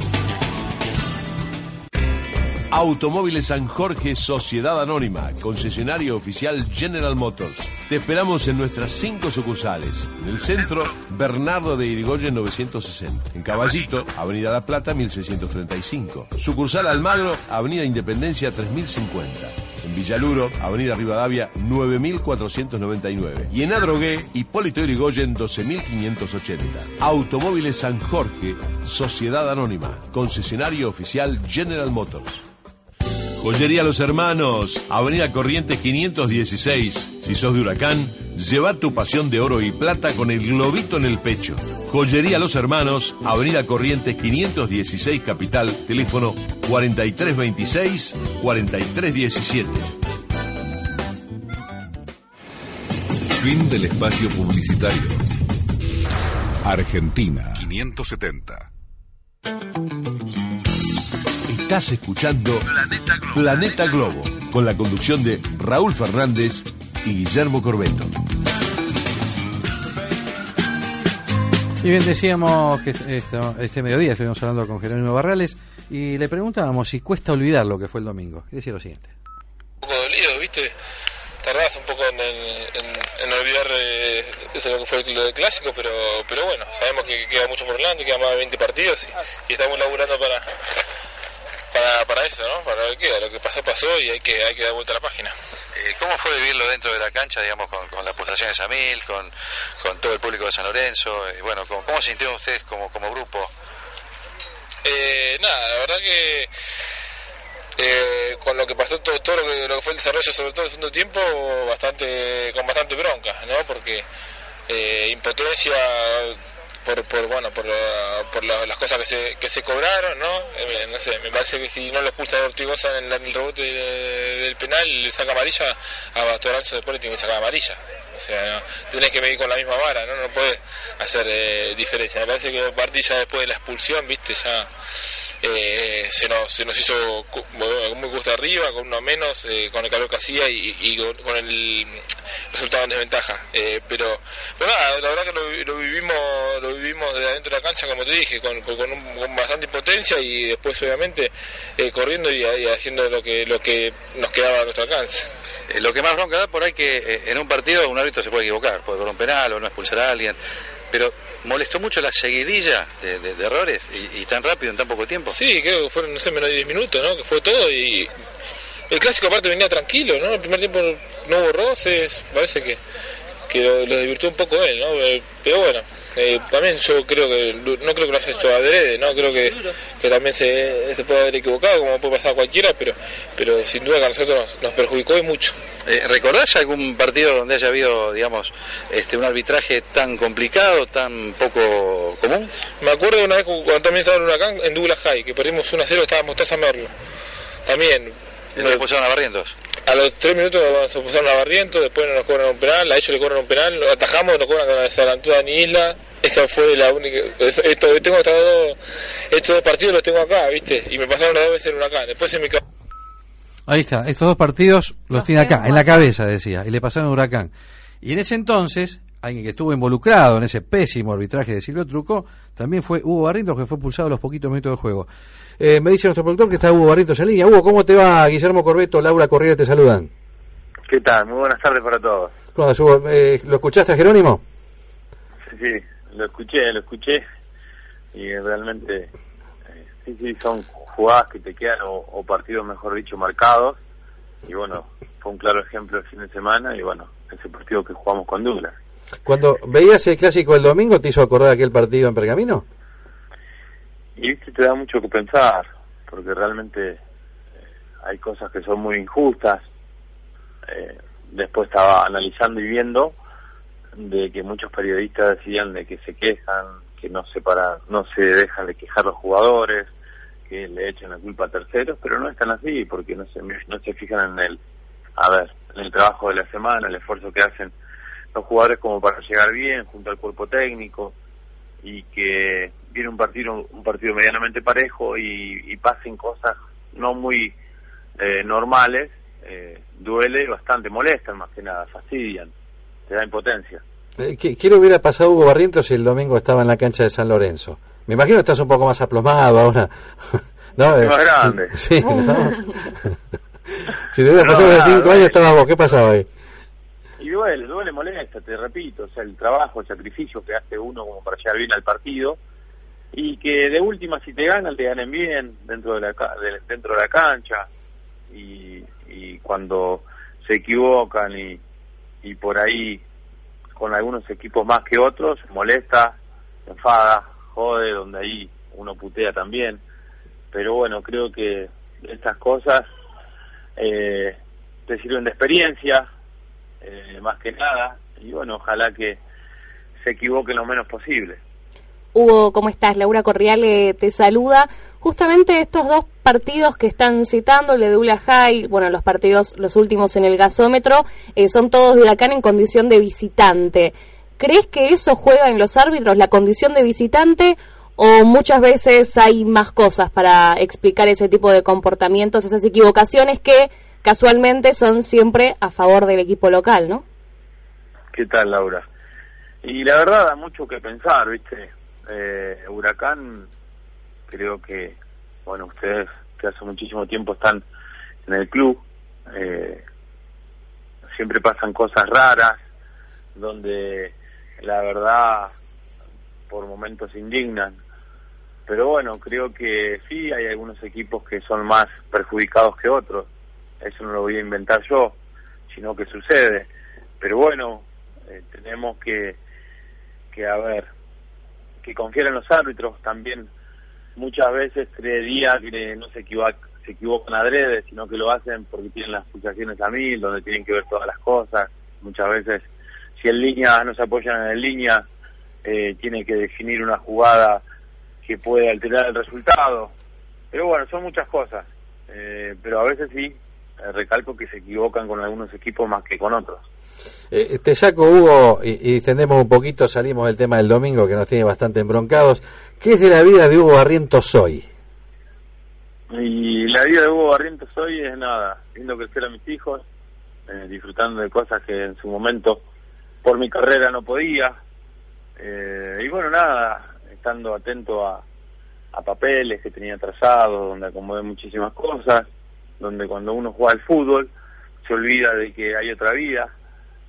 Automóviles San Jorge Sociedad Anónima, concesionario oficial General Motors. Te esperamos en nuestras cinco sucursales. En el centro, Bernardo de Irigoyen 960. En Caballito, Avenida La Plata 1635. Sucursal Almagro, Avenida Independencia 3050. En Villaluro, Avenida Rivadavia 9499. Y en Adrogué, Hipólito Irigoyen 12580. Automóviles San Jorge Sociedad Anónima, concesionario oficial General Motors. Joyería Los Hermanos, Avenida Corrientes 516. Si sos de Huracán, lleva tu pasión de oro y plata con el globito en el pecho. Joyería Los Hermanos, Avenida Corrientes 516 Capital, teléfono 4326-4317. Fin del espacio publicitario. Argentina 570. Estás escuchando Planeta Globo, con la conducción de Raúl Fernández y Guillermo Corbeto. Y bien, decíamos que esto- este mediodía estuvimos hablando con Jerónimo Barrales y le preguntábamos si cuesta olvidar lo que fue el domingo. Y decía lo siguiente. un poco dolido, ¿viste? Tardás un poco en, en, en olvidar eh, eso lo que fue el, lo del clásico, pero pero bueno, sabemos que queda mucho por delante, quedan más de 20 partidos y, y estamos laburando para, para para eso, ¿no? Para lo que queda. Lo que pasó, pasó y hay que hay que dar vuelta a la página. Eh, ¿Cómo fue vivirlo dentro de la cancha, digamos, con, con las pulsaciones a mil, con, con todo el público de San Lorenzo? Y bueno, ¿cómo, sintieron ustedes como, como grupo? Eh, nada, la verdad que eh, con lo que pasó todo, todo lo, que, lo que fue el desarrollo sobre todo el segundo tiempo bastante con bastante bronca no porque eh, impotencia por, por bueno por, la- por la- las cosas que se, que se cobraron no Eh, no sé me parece que si no lo expulsa a Ortigosa en, el rebote de- del penal le saca amarilla a Toranzo después le tiene que sacar amarilla sea, no, tenés que medir con la misma vara, ¿no? No puedes hacer eh, diferencia. Me parece que Martí ya después de la expulsión, viste, ya eh, se, nos, se nos hizo muy cuesta arriba, con uno menos, eh, con el calor que hacía y, y con, con el, resultado en desventaja. Eh, pero, pero nada, la verdad que lo, lo vivimos lo vivimos desde adentro de la cancha, como te dije, con, con, un- con bastante impotencia y después obviamente eh, corriendo y, y haciendo lo que lo que nos quedaba a nuestro alcance. Eh, lo que más bronca da por ahí que en un partido un árbitro se puede equivocar, puede cobrar un penal o no expulsar a alguien, pero molestó mucho la seguidilla de, errores y, y tan rápido en tan poco tiempo. Sí, creo que fueron, no sé, menos de 10 minutos, ¿no? Que fue todo y el clásico aparte venía tranquilo, ¿no? El primer tiempo no hubo roces, parece que, que lo, lo divirtió un poco él, ¿no? Eh, Pero bueno, eh, también yo creo que, no creo que lo haya hecho adrede, ¿no? Creo que, que también se, se puede haber equivocado, como puede pasar a cualquiera, pero, pero sin duda que a nosotros nos, nos perjudicó y mucho. Eh, ¿Recordás algún partido donde haya habido, digamos, este, un arbitraje tan complicado, tan poco común? Me acuerdo de una vez cu- cuando también estaba en Huracán, en Douglas High, que perdimos 1 a 0, estaba Mostaza Merlo. También. ¿Le expulsaron a Barrientos? A los 3 minutos nos expulsaron a Barrientos, después nos cobran un penal, a ellos le cobran un penal, lo atajamos, nos cobran con la adelantó Dani Isla. Esa fue la única. es- Esto, tengo estos dos, estos dos partidos los tengo acá, ¿viste? Y me pasaron las dos veces en Huracán. Después en mi Ahí está, estos dos partidos los, tiene acá, en la cabeza, decía, y le pasaron a Huracán. Y en ese entonces, alguien que estuvo involucrado en ese pésimo arbitraje de Silvio Truco, también fue Hugo Barrientos, que fue pulsado a los poquitos minutos de juego. Eh, me dice nuestro productor que está Hugo Barrientos en línea. Hugo, ¿cómo te va? Guillermo Corbeto, Laura Corriera te saludan. ¿Qué tal? Muy buenas tardes para todos. ¿Cómo Hugo? Eh, ¿Lo escuchaste a Jerónimo? Sí, sí, lo escuché, lo escuché y realmente eh, sí, sí, son jugadas que te quedan o, o partidos, mejor dicho, marcados y bueno, fue un claro ejemplo el fin de semana y bueno, ese partido que jugamos con Douglas. Cuando veías el clásico el domingo, ¿te hizo acordar aquel partido en Pergamino? Y viste, te da mucho que pensar, porque realmente eh, hay cosas que son muy injustas. Eh, después estaba analizando y viendo de que muchos periodistas decían de que se quejan, que no se para, no se dejan de quejar los jugadores, que le echen la culpa a terceros, pero no es tan así, porque no se, no se fijan en el, a ver, en el trabajo de la semana, el esfuerzo que hacen los jugadores como para llegar bien junto al cuerpo técnico y que viene un partido un partido medianamente parejo y, y pasen cosas no muy eh, normales eh, duele bastante molestan más que nada fastidian te da impotencia Eh, ¿qué, qué le hubiera pasado a Hugo Barrientos si el domingo estaba en la cancha de San Lorenzo? Me imagino que estás un poco más aplomado ahora. ¿No? Es más grande. Sí, ¿no? si te hubiera pasado 5 duele. años, estabas vos. ¿Qué pasaba ahí? y duele duele molesta te repito o sea el trabajo el sacrificio que hace uno como para llegar bien al partido y que de última si te ganan te ganen bien dentro de la de- dentro de la cancha. Y, cuando se equivocan y, y por ahí con algunos equipos más que otros molesta enfada jode donde ahí uno putea también. Pero bueno creo que estas cosas eh, te sirven de experiencia eh, más que nada. Y bueno ojalá que se equivoquen lo menos posible Hugo, ¿cómo estás? Laura Corriale te saluda. Justamente estos dos partidos que están citando, el de Dula High, bueno, los partidos, los últimos en el gasómetro, eh, son todos de Huracán en condición de visitante. ¿Crees que eso juega en los árbitros, la condición de visitante, o muchas veces hay más cosas para explicar ese tipo de comportamientos, esas equivocaciones que casualmente son siempre a favor del equipo local, ¿no? ¿Qué tal, Laura? Y la verdad da mucho que pensar, ¿viste? Eh, Huracán, creo que, bueno, ustedes que hace muchísimo tiempo están en el club, eh, siempre pasan cosas raras, donde la verdad por momentos indignan. Pero bueno, creo que sí, hay algunos equipos que son más perjudicados que otros. Eso no lo voy a inventar yo, sino que sucede. Pero bueno, eh, tenemos que, que, a ver, que confiar en los árbitros también. Muchas veces creería que no se equivocan, se equivocan adrede, sino que lo hacen porque tienen las pulsaciones a mil, donde tienen que ver todas las cosas. Muchas veces, si en línea no se apoyan en línea, eh, tiene que definir una jugada que puede alterar el resultado. Pero bueno, son muchas cosas. Eh, pero a veces sí, eh, recalco que se equivocan con algunos equipos más que con otros. Eh, te saco, Hugo, y, y distendemos un poquito, salimos del tema del domingo que nos tiene bastante embroncados. ¿Qué es de la vida de Hugo Barrientos hoy? Y la vida de Hugo Barrientos hoy es nada, viendo crecer a mis hijos, eh, disfrutando de cosas que en su momento por mi carrera no podía. Eh, y bueno, nada, estando atento a, a papeles que tenía trazados, donde acomodé muchísimas cosas, donde cuando uno juega al fútbol se olvida de que hay otra vida.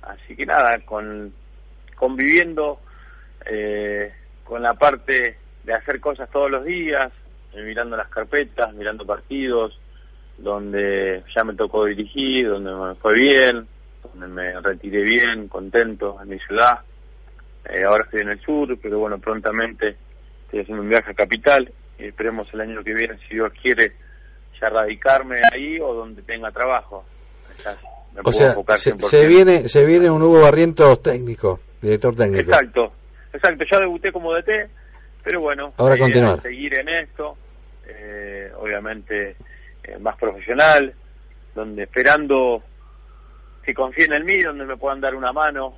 Así que nada, con conviviendo eh, con la parte de hacer cosas todos los días, eh, mirando las carpetas, mirando partidos, donde ya me tocó dirigir, donde me fue bien, donde me retiré bien, contento en mi ciudad. Eh, ahora estoy en el sur, pero bueno, prontamente estoy haciendo un viaje a Capital y esperemos el año que viene, si Dios quiere, ya radicarme ahí o donde tenga trabajo. Ya me O puedo sea, enfocar se, 100%. se viene se viene un Hugo Barrientos técnico, director técnico. Exacto, exacto. Ya debuté como DT, pero bueno, Ahora continuar. seguir en esto, eh, obviamente eh, más profesional, donde esperando que confíen en mí, donde me puedan dar una mano.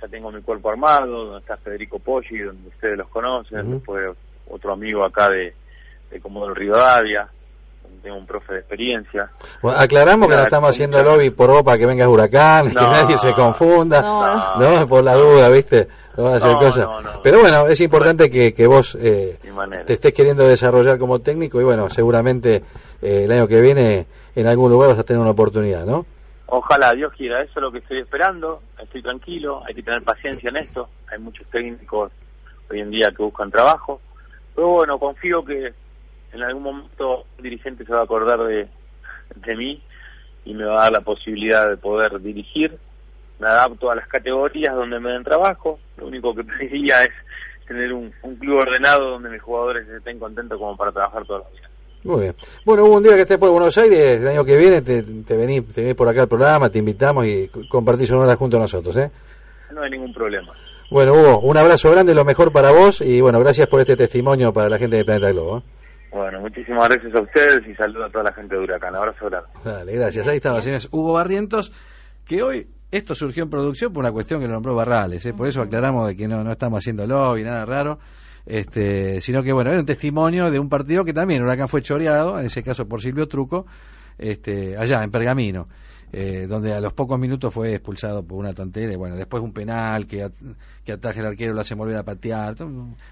Ya tengo mi cuerpo armado, donde está Federico Poggi, donde ustedes los conocen, Ujú. después otro amigo acá de, de Comodoro Rivadavia, tengo un profe de experiencia. Bueno, aclaramos que no estamos haciendo lobby por vos para que vengas huracán, que No, nadie se confunda, no, no, por la duda, ¿viste? No van a hacer No, cosas. no, no. Pero bueno, es importante que, que vos eh, te estés queriendo desarrollar como técnico y bueno, seguramente eh, el año que viene en algún lugar vas a tener una oportunidad, ¿no? Ojalá, Dios quiera, eso es lo que estoy esperando, estoy tranquilo, hay que tener paciencia en esto, hay muchos técnicos hoy en día que buscan trabajo, pero bueno, confío que en algún momento un dirigente se va a acordar de, de mí y me va a dar la posibilidad de poder dirigir, me adapto a las categorías donde me den trabajo, lo único que pediría es tener un, un club ordenado donde mis jugadores estén contentos como para trabajar todos los días. Muy bien. Bueno, hubo un día que estés por Buenos Aires, el año que viene te, te venís, te venís por acá al programa, te invitamos y compartís una hora junto a nosotros, ¿eh? No hay ningún problema. Bueno, Hugo, un abrazo grande, lo mejor para vos y bueno, gracias por este testimonio para la gente de Planeta Globo. ¿eh? Bueno, muchísimas gracias a ustedes y saludo a toda la gente de Huracán. Abrazo grande. Dale, gracias. Ahí estaba, señores. Hugo Barrientos, que hoy esto surgió en producción por una cuestión que lo nombró Barrales, ¿eh? por eso aclaramos de que no, no estamos haciendo lobby, nada raro, este, sino que bueno, era un testimonio de un partido que también Huracán fue choreado, en ese caso por Silvio Truco, este, allá en Pergamino, eh, donde a los pocos minutos fue expulsado por una tontería, y bueno, después un penal que, at- que ataje el arquero lo hace volver a patear,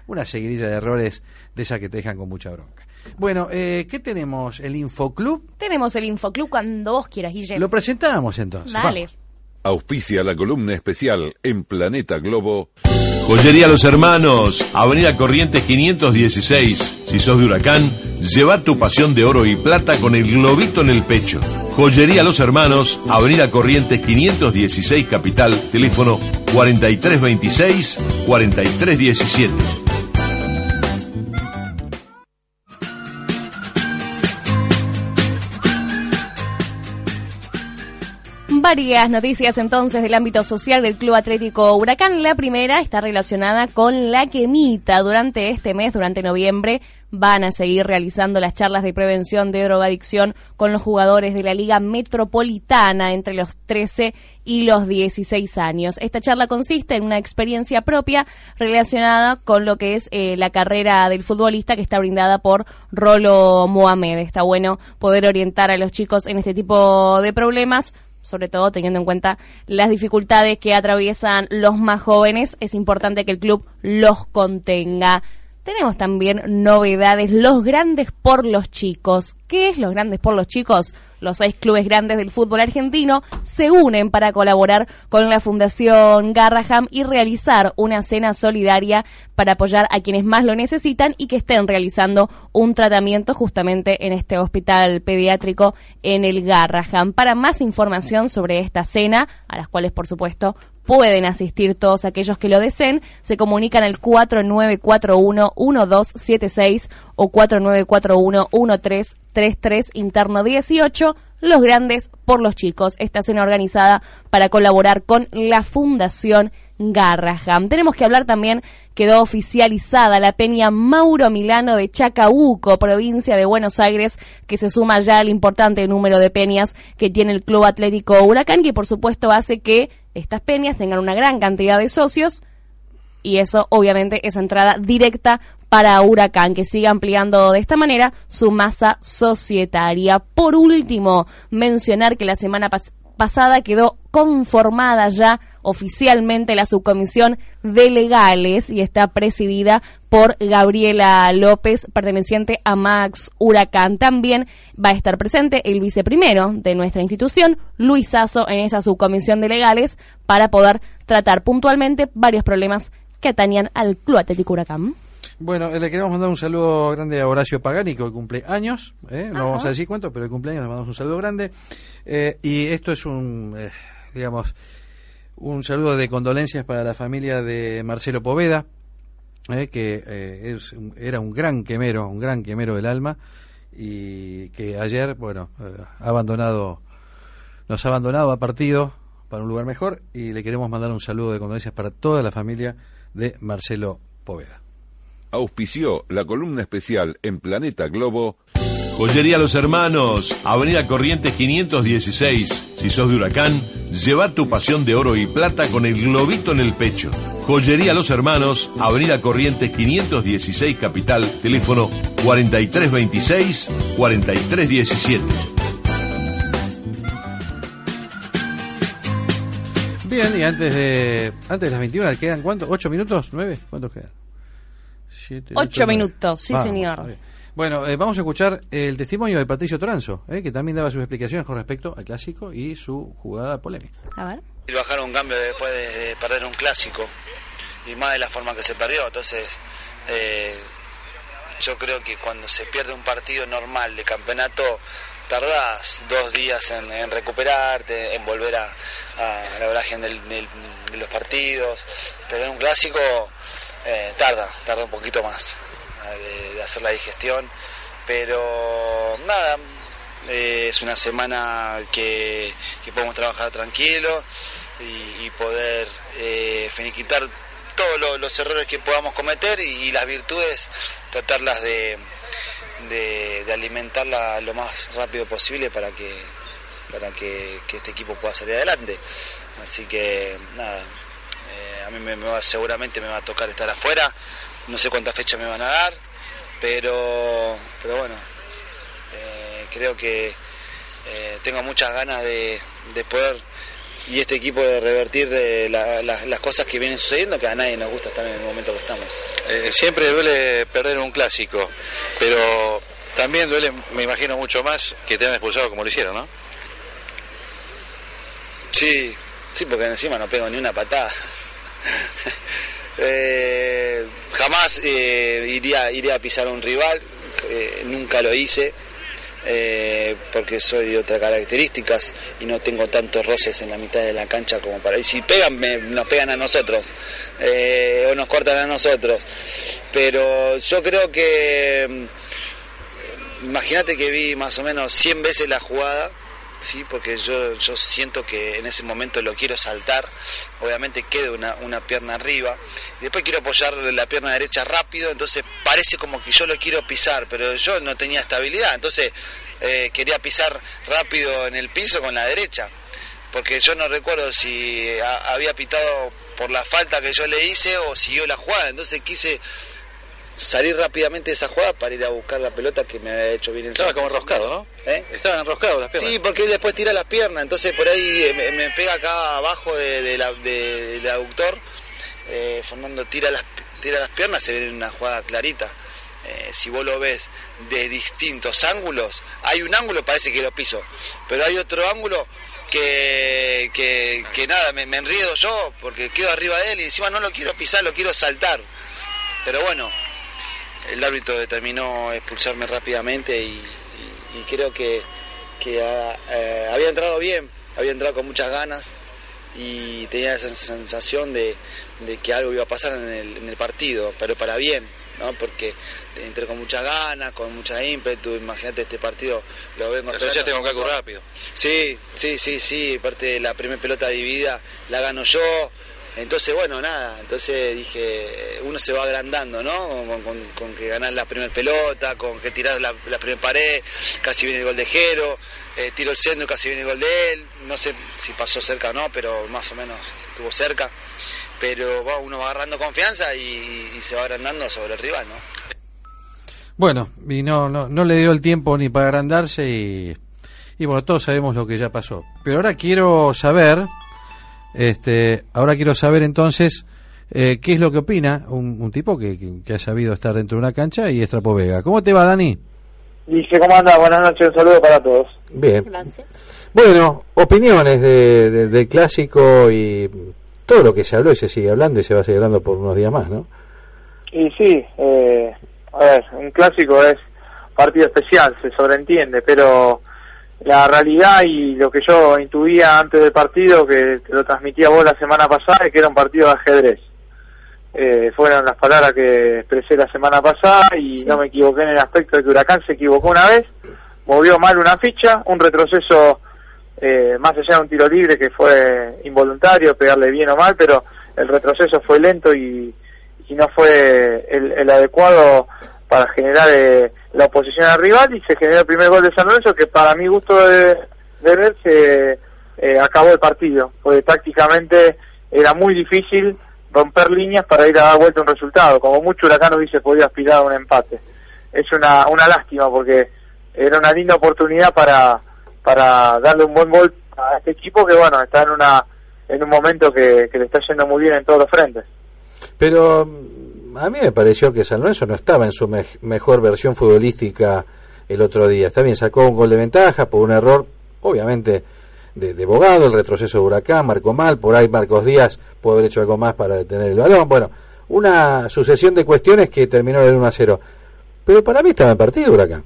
una seguidilla de errores de esas que te dejan con mucha bronca. Bueno, eh, ¿qué tenemos? ¿El Infoclub? Tenemos el Infoclub cuando vos quieras, Guillermo. Lo presentamos entonces. Dale. Vamos. Auspicia la columna especial en Planeta Globo. Joyería Los Hermanos, Avenida Corrientes 516. Si sos de Huracán, lleva tu pasión de oro y plata con el globito en el pecho. Joyería Los Hermanos, Avenida Corrientes 516 Capital, teléfono 4326-4317. Varias noticias entonces del ámbito social del Club Atlético Huracán. La primera está relacionada con la quemita. Durante este mes, durante noviembre, van a seguir realizando las charlas de prevención de drogadicción con los jugadores de la Liga Metropolitana entre los 13 y los 16 años. Esta charla consiste en una experiencia propia relacionada con lo que es eh, la carrera del futbolista que está brindada por Rolo Mohamed. Está bueno poder orientar a los chicos en este tipo de problemas sobre todo teniendo en cuenta las dificultades que atraviesan los más jóvenes, es importante que el club los contenga. Tenemos también novedades, los grandes por los chicos. ¿Qué es los grandes por los chicos? Los seis clubes grandes del fútbol argentino se unen para colaborar con la Fundación Garraham y realizar una cena solidaria para apoyar a quienes más lo necesitan y que estén realizando un tratamiento justamente en este hospital pediátrico en el Garraham. Para más información sobre esta cena, a las cuales por supuesto pueden asistir todos aquellos que lo deseen, se comunican al 4941-1276 o 4941-1333 interno 18, los grandes por los chicos. Esta cena organizada para colaborar con la Fundación Garraham. Tenemos que hablar también, quedó oficializada la peña Mauro Milano de Chacabuco, provincia de Buenos Aires, que se suma ya al importante número de peñas que tiene el Club Atlético Huracán, que por supuesto hace que estas peñas tengan una gran cantidad de socios y eso obviamente es entrada directa para Huracán, que siga ampliando de esta manera su masa societaria. Por último, mencionar que la semana pasada pasada quedó conformada ya oficialmente la subcomisión de legales y está presidida por Gabriela López, perteneciente a Max Huracán. También va a estar presente el viceprimero de nuestra institución, Luis Sasso, en esa subcomisión de legales para poder tratar puntualmente varios problemas que atañan al Club Atlético Huracán. Bueno, eh, le queremos mandar un saludo grande a Horacio Pagani, que hoy cumple años. ¿eh? No Ajá. vamos a decir cuánto, pero el cumpleaños le mandamos un saludo grande. Eh, y esto es un, eh, digamos, un saludo de condolencias para la familia de Marcelo Poveda, eh, que eh, era un gran quemero, un gran quemero del alma, y que ayer, bueno, eh, ha abandonado, nos ha abandonado, ha partido para un lugar mejor, y le queremos mandar un saludo de condolencias para toda la familia de Marcelo Poveda. Auspició la columna especial en Planeta Globo. Joyería Los Hermanos, Avenida Corrientes 516. Si sos de Huracán, lleva tu pasión de oro y plata con el globito en el pecho. Joyería Los Hermanos, Avenida Corrientes 516 Capital, teléfono 4326-4317. Bien, y antes de antes de las 21, ¿quedan cuántos? ¿Ocho minutos? ¿Nueve? ¿Cuántos quedan? Siete, Ocho nueve. minutos, sí, Vamos, señor. Bueno, eh, vamos a escuchar el testimonio de Patricio Toranzo, eh, que también daba sus explicaciones con respecto al clásico y su jugada polémica. A ver. y bajar un cambio después de, de perder un clásico y más de la forma que se perdió entonces eh, yo creo que cuando se pierde un partido normal de campeonato tardás dos días en, en recuperarte en volver a, a la del- de los partidos pero en un clásico eh, tarda tarda un poquito más de, hacer la digestión. Pero nada eh, es una semana que, que podemos trabajar tranquilo y, y poder eh, finiquitar todos lo- los errores que podamos cometer y, las virtudes tratarlas de, de, de alimentarla lo más rápido posible para que para que este equipo pueda salir adelante. Así que nada eh, a mí me, me va, seguramente me va a tocar estar afuera no sé cuántas fechas me van a dar pero pero bueno eh, creo que eh, tengo muchas ganas de, de poder y este equipo de revertir eh, la- la- las cosas que vienen sucediendo que a nadie nos gusta estar en el momento que estamos siempre duele perder un clásico, pero también duele, me imagino, mucho más que te han expulsado como lo hicieron, ¿no? Sí, sí, porque encima no pego ni una patada. Eh, jamás eh, iría, iría a pisar a un rival, eh, nunca lo hice, eh, porque soy de otras características y no tengo tantos roces en la mitad de la cancha como para... Y si pegan, me- nos pegan a nosotros, eh, o nos cortan a nosotros. Pero yo creo que... mm, Imagínate que vi más o menos 100 veces la jugada, sí, porque yo, yo siento que en ese momento lo quiero saltar, obviamente queda una, una pierna arriba, después quiero apoyar la pierna derecha rápido, entonces parece como que yo lo quiero pisar, pero yo no tenía estabilidad, entonces eh, quería pisar rápido en el piso con la derecha, porque yo no recuerdo si había pitado por la falta que yo le hice o siguió la jugada, entonces quise salir rápidamente de esa jugada para ir a buscar la pelota que me había hecho bien el Estaba como enroscado, ¿no? ¿Eh? Estaban enroscados las piernas. Sí, porque él después tira las piernas, entonces por ahí eh, me, me pega acá abajo de, de la- de- del aductor. Eh, Fernando tira las, tira las piernas, se ve una jugada clarita. Eh, si vos lo ves de distintos ángulos, hay un ángulo parece que lo piso, pero hay otro ángulo que, que, que nada, me, me enriedo yo porque quedo arriba de él y encima no lo quiero pisar, lo quiero saltar. Pero bueno, el árbitro determinó expulsarme rápidamente y, y- y creo que, que eh, había entrado bien, había entrado con muchas ganas y tenía esa sensación de, de que algo iba a pasar en el, en el partido, pero para bien, ¿no? porque entré con muchas ganas, con mucha ímpetu, imagínate este partido, lo vengo Te asociaste con Cacu rápido. Sí, sí, sí, sí, parte la primera pelota dividida la gano yo, entonces bueno, nada, entonces dije, uno se va agrandando, ¿no? Con, que ganás la primera pelota, con que tirás la, la primera pared, casi viene el gol de Jero, eh, tiro el centro, casi viene el gol de él, no sé si pasó cerca o no, pero más o menos estuvo cerca, pero va, uno va agarrando confianza y, y se va agrandando sobre el rival, ¿no? Bueno, y no, no, no le dio el tiempo ni para agrandarse y, Y bueno, todos sabemos lo que ya pasó. Pero ahora quiero saber, este, ahora quiero saber entonces eh, qué es lo que opina un, un tipo que, que- que ha sabido estar dentro de una cancha y es Trapo Vega. ¿Cómo te va, Dani? Dice, ¿cómo anda? Buenas noches, un saludo para todos. Bien. Bueno, opiniones de, de- del clásico y todo lo que se habló y se sigue hablando y se va a seguir hablando por unos días más, ¿no? Y sí, eh, a ver, un clásico es partido especial, se sobreentiende, pero la realidad y lo que yo intuía antes del partido, que te lo transmitía vos la semana pasada, es que era un partido de ajedrez. Eh, fueron las palabras que expresé la semana pasada y no me equivoqué en el aspecto de que Huracán se equivocó una vez, movió mal una ficha, un retroceso eh, más allá de un tiro libre que fue involuntario, pegarle bien o mal, pero el retroceso fue lento y, y no fue el, el adecuado para generar eh, la oposición al rival y se generó el primer gol de San Lorenzo que para mi gusto de, ver se eh, acabó el partido, porque tácticamente era muy difícil romper líneas para ir a dar vuelta un resultado, como mucho Huracán hubiese podido aspirar a un empate. Es una, una lástima porque era una linda oportunidad para, para darle un buen gol a este equipo que bueno, está en una en un momento que, que le está yendo muy bien en todos los frentes. Pero a mí me pareció que San Lorenzo no estaba en su mej- mejor versión futbolística el otro día. Está bien, sacó un gol de ventaja por un error, obviamente, de, de Bogado, el retroceso de Huracán, marcó mal, por ahí Marcos Díaz pudo haber hecho algo más para detener el balón. Bueno, una sucesión de cuestiones que terminó en el 1 a 0. Pero para mí estaba en partido Huracán.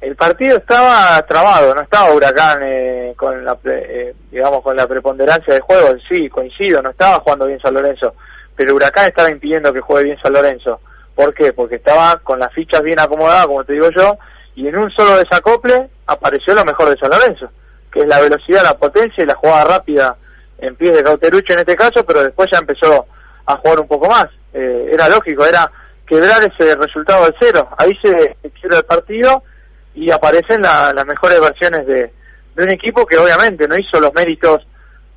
El partido estaba trabado, no estaba Huracán eh, con la eh, digamos con la preponderancia del juego, sí, coincido, no estaba jugando bien San Lorenzo, pero Huracán estaba impidiendo que juegue bien San Lorenzo. ¿Por qué? Porque estaba con las fichas bien acomodadas, como te digo yo, y en un solo desacople apareció lo mejor de San Lorenzo, que es la velocidad, la potencia y la jugada rápida en pies de Cauterucho en este caso, pero después ya empezó a jugar un poco más. Eh, era lógico, era quebrar ese resultado del cero. Ahí se quiebra el partido y aparecen la- las mejores versiones de, de un equipo que obviamente no hizo los méritos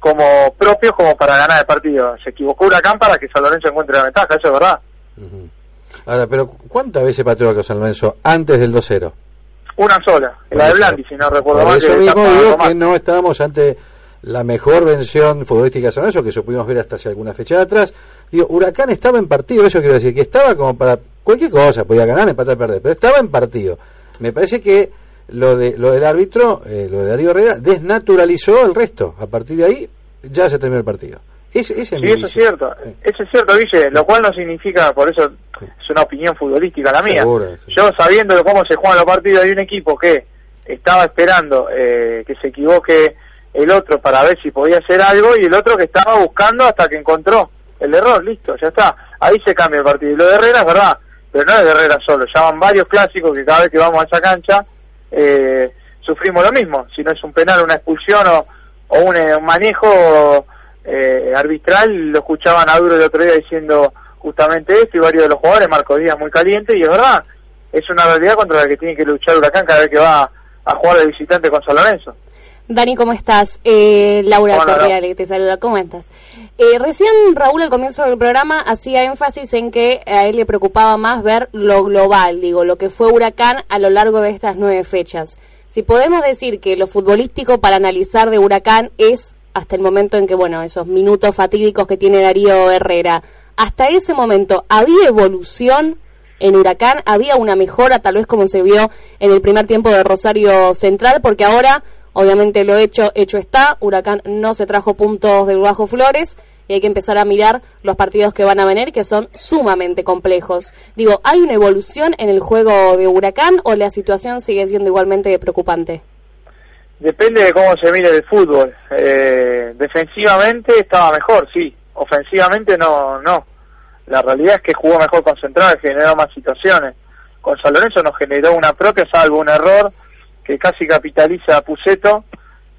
como propios como para ganar el partido. Se equivocó Huracán para que San Lorenzo encuentre la ventaja, eso es verdad. Ahora, pero ¿cuántas veces pateó a San Lorenzo antes del 2-0? Una sola, la de Blandi, si no recuerdo mal. eso mismo digo que no estábamos ante la mejor versión futbolística de San Lorenzo que supimos ver hasta hace alguna fecha atrás. Digo, Huracán estaba en partido, eso quiero decir, que estaba como para cualquier cosa, podía ganar, empatar, perder, pero estaba en partido. Me parece que lo de lo del árbitro, eh, lo de Darío Herrera, desnaturalizó el resto. A partir de ahí ya se terminó el partido. Ese, ese es mi Sí, eso es cierto, eso es cierto, Guille, lo cual no significa, por eso es una opinión futbolística la mía. Seguro, Yo sabiendo cómo se juegan los partidos de un equipo que estaba esperando eh, que se equivoque el otro para ver si podía hacer algo y el otro que estaba buscando hasta que encontró el error, listo, ya está. Ahí se cambia el partido. Y lo de Herrera es verdad, pero no es de Herrera solo, ya van varios clásicos que cada vez que vamos a esa cancha eh, sufrimos lo mismo. Si no es un penal, una expulsión o, eh, un manejo eh, arbitral, lo escuchaban a Duro el otro día diciendo justamente esto y varios de los jugadores, Marco Díaz muy caliente y es verdad, es una realidad contra la que tiene que luchar Huracán cada vez que va a jugar de visitante con San Lorenzo. Dani, ¿cómo estás? Eh, Laura Hola, te saluda. ¿Cómo estás? Eh, recién Raúl al comienzo del programa hacía énfasis en que a él le preocupaba más ver lo global, digo, lo que fue Huracán a lo largo de estas nueve fechas. Si podemos decir que lo futbolístico para analizar de Huracán es hasta el momento en que, bueno, esos minutos fatídicos que tiene Darío Herrera, hasta ese momento, ¿había evolución en Huracán? ¿Había una mejora, tal vez como se vio en el primer tiempo de Rosario Central? Porque ahora, obviamente, lo hecho, hecho está. Huracán no se trajo puntos del Bajo Flores y hay que empezar a mirar los partidos que van a venir, que son sumamente complejos. Digo, ¿hay una evolución en el juego de Huracán o la situación sigue siendo igualmente preocupante? Depende de cómo se mire el fútbol. Eh, defensivamente estaba mejor, sí. Ofensivamente no, no. La realidad es que jugó mejor concentrado, generó más situaciones. Con San Lorenzo nos generó una propia, salvo un error que casi capitaliza a Puceto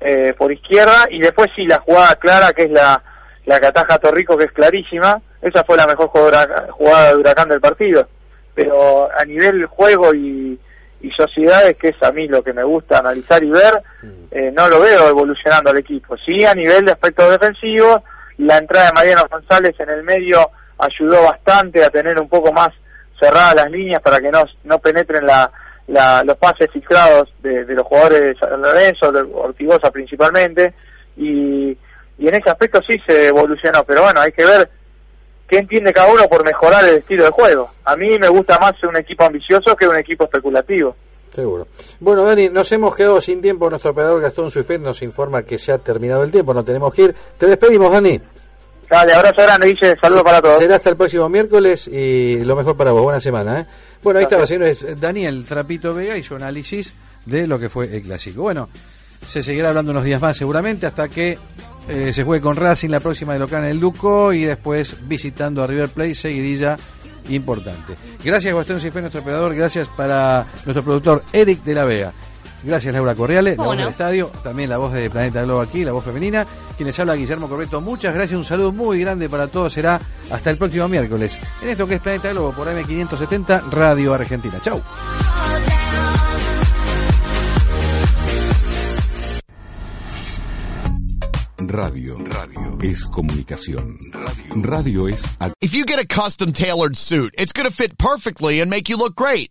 eh, por izquierda. Y después sí, la jugada clara, que es la, la que ataja a Torrico, que es clarísima. Esa fue la mejor jugada, jugada de Huracán del partido. Pero a nivel juego y, y sociedades, que es a mí lo que me gusta analizar y ver, eh, no lo veo evolucionando al equipo. Sí, a nivel de aspectos defensivos, la entrada de Mariano González en el medio ayudó bastante a tener un poco más cerradas las líneas para que no, no penetren la, la- los pases filtrados de, los jugadores de San Lorenzo, de Ortigosa principalmente, y, y en ese aspecto sí se evolucionó, pero bueno, hay que ver qué entiende cada uno por mejorar el estilo de juego. A mí me gusta más un equipo ambicioso que un equipo especulativo. Seguro. Bueno, Dani, nos hemos quedado sin tiempo. Nuestro operador Gastón Suifet nos informa que se ha terminado el tiempo. No tenemos que ir. Te despedimos, Dani. Dale, abrazo grande, Guille, saludos para todos. Será hasta el próximo miércoles y lo mejor para vos. Buena semana, ¿eh? Bueno, ahí estaba, señores. Daniel Trapito Vega y su análisis de lo que fue el clásico. Bueno, se seguirá hablando unos días más seguramente hasta que eh, se juegue con Racing la próxima de local en el Duco y después visitando a River Plate, seguidilla importante. Gracias, Gastón Cifé, nuestro operador. Gracias para nuestro productor Eric de la Vega. Gracias, Laura Correale, la ¿Cómo voz no? del estadio, también la voz de Planeta Globo aquí, la voz femenina. Quienes habla Guillermo Correto, muchas gracias, un saludo muy grande para todos. Será hasta el próximo miércoles en esto que es Planeta Globo por AM570 Radio Argentina. Chau. Radio. Radio es comunicación. Radio. Radio es If you get a custom tailored suit, it's going to fit perfectly and make you look great.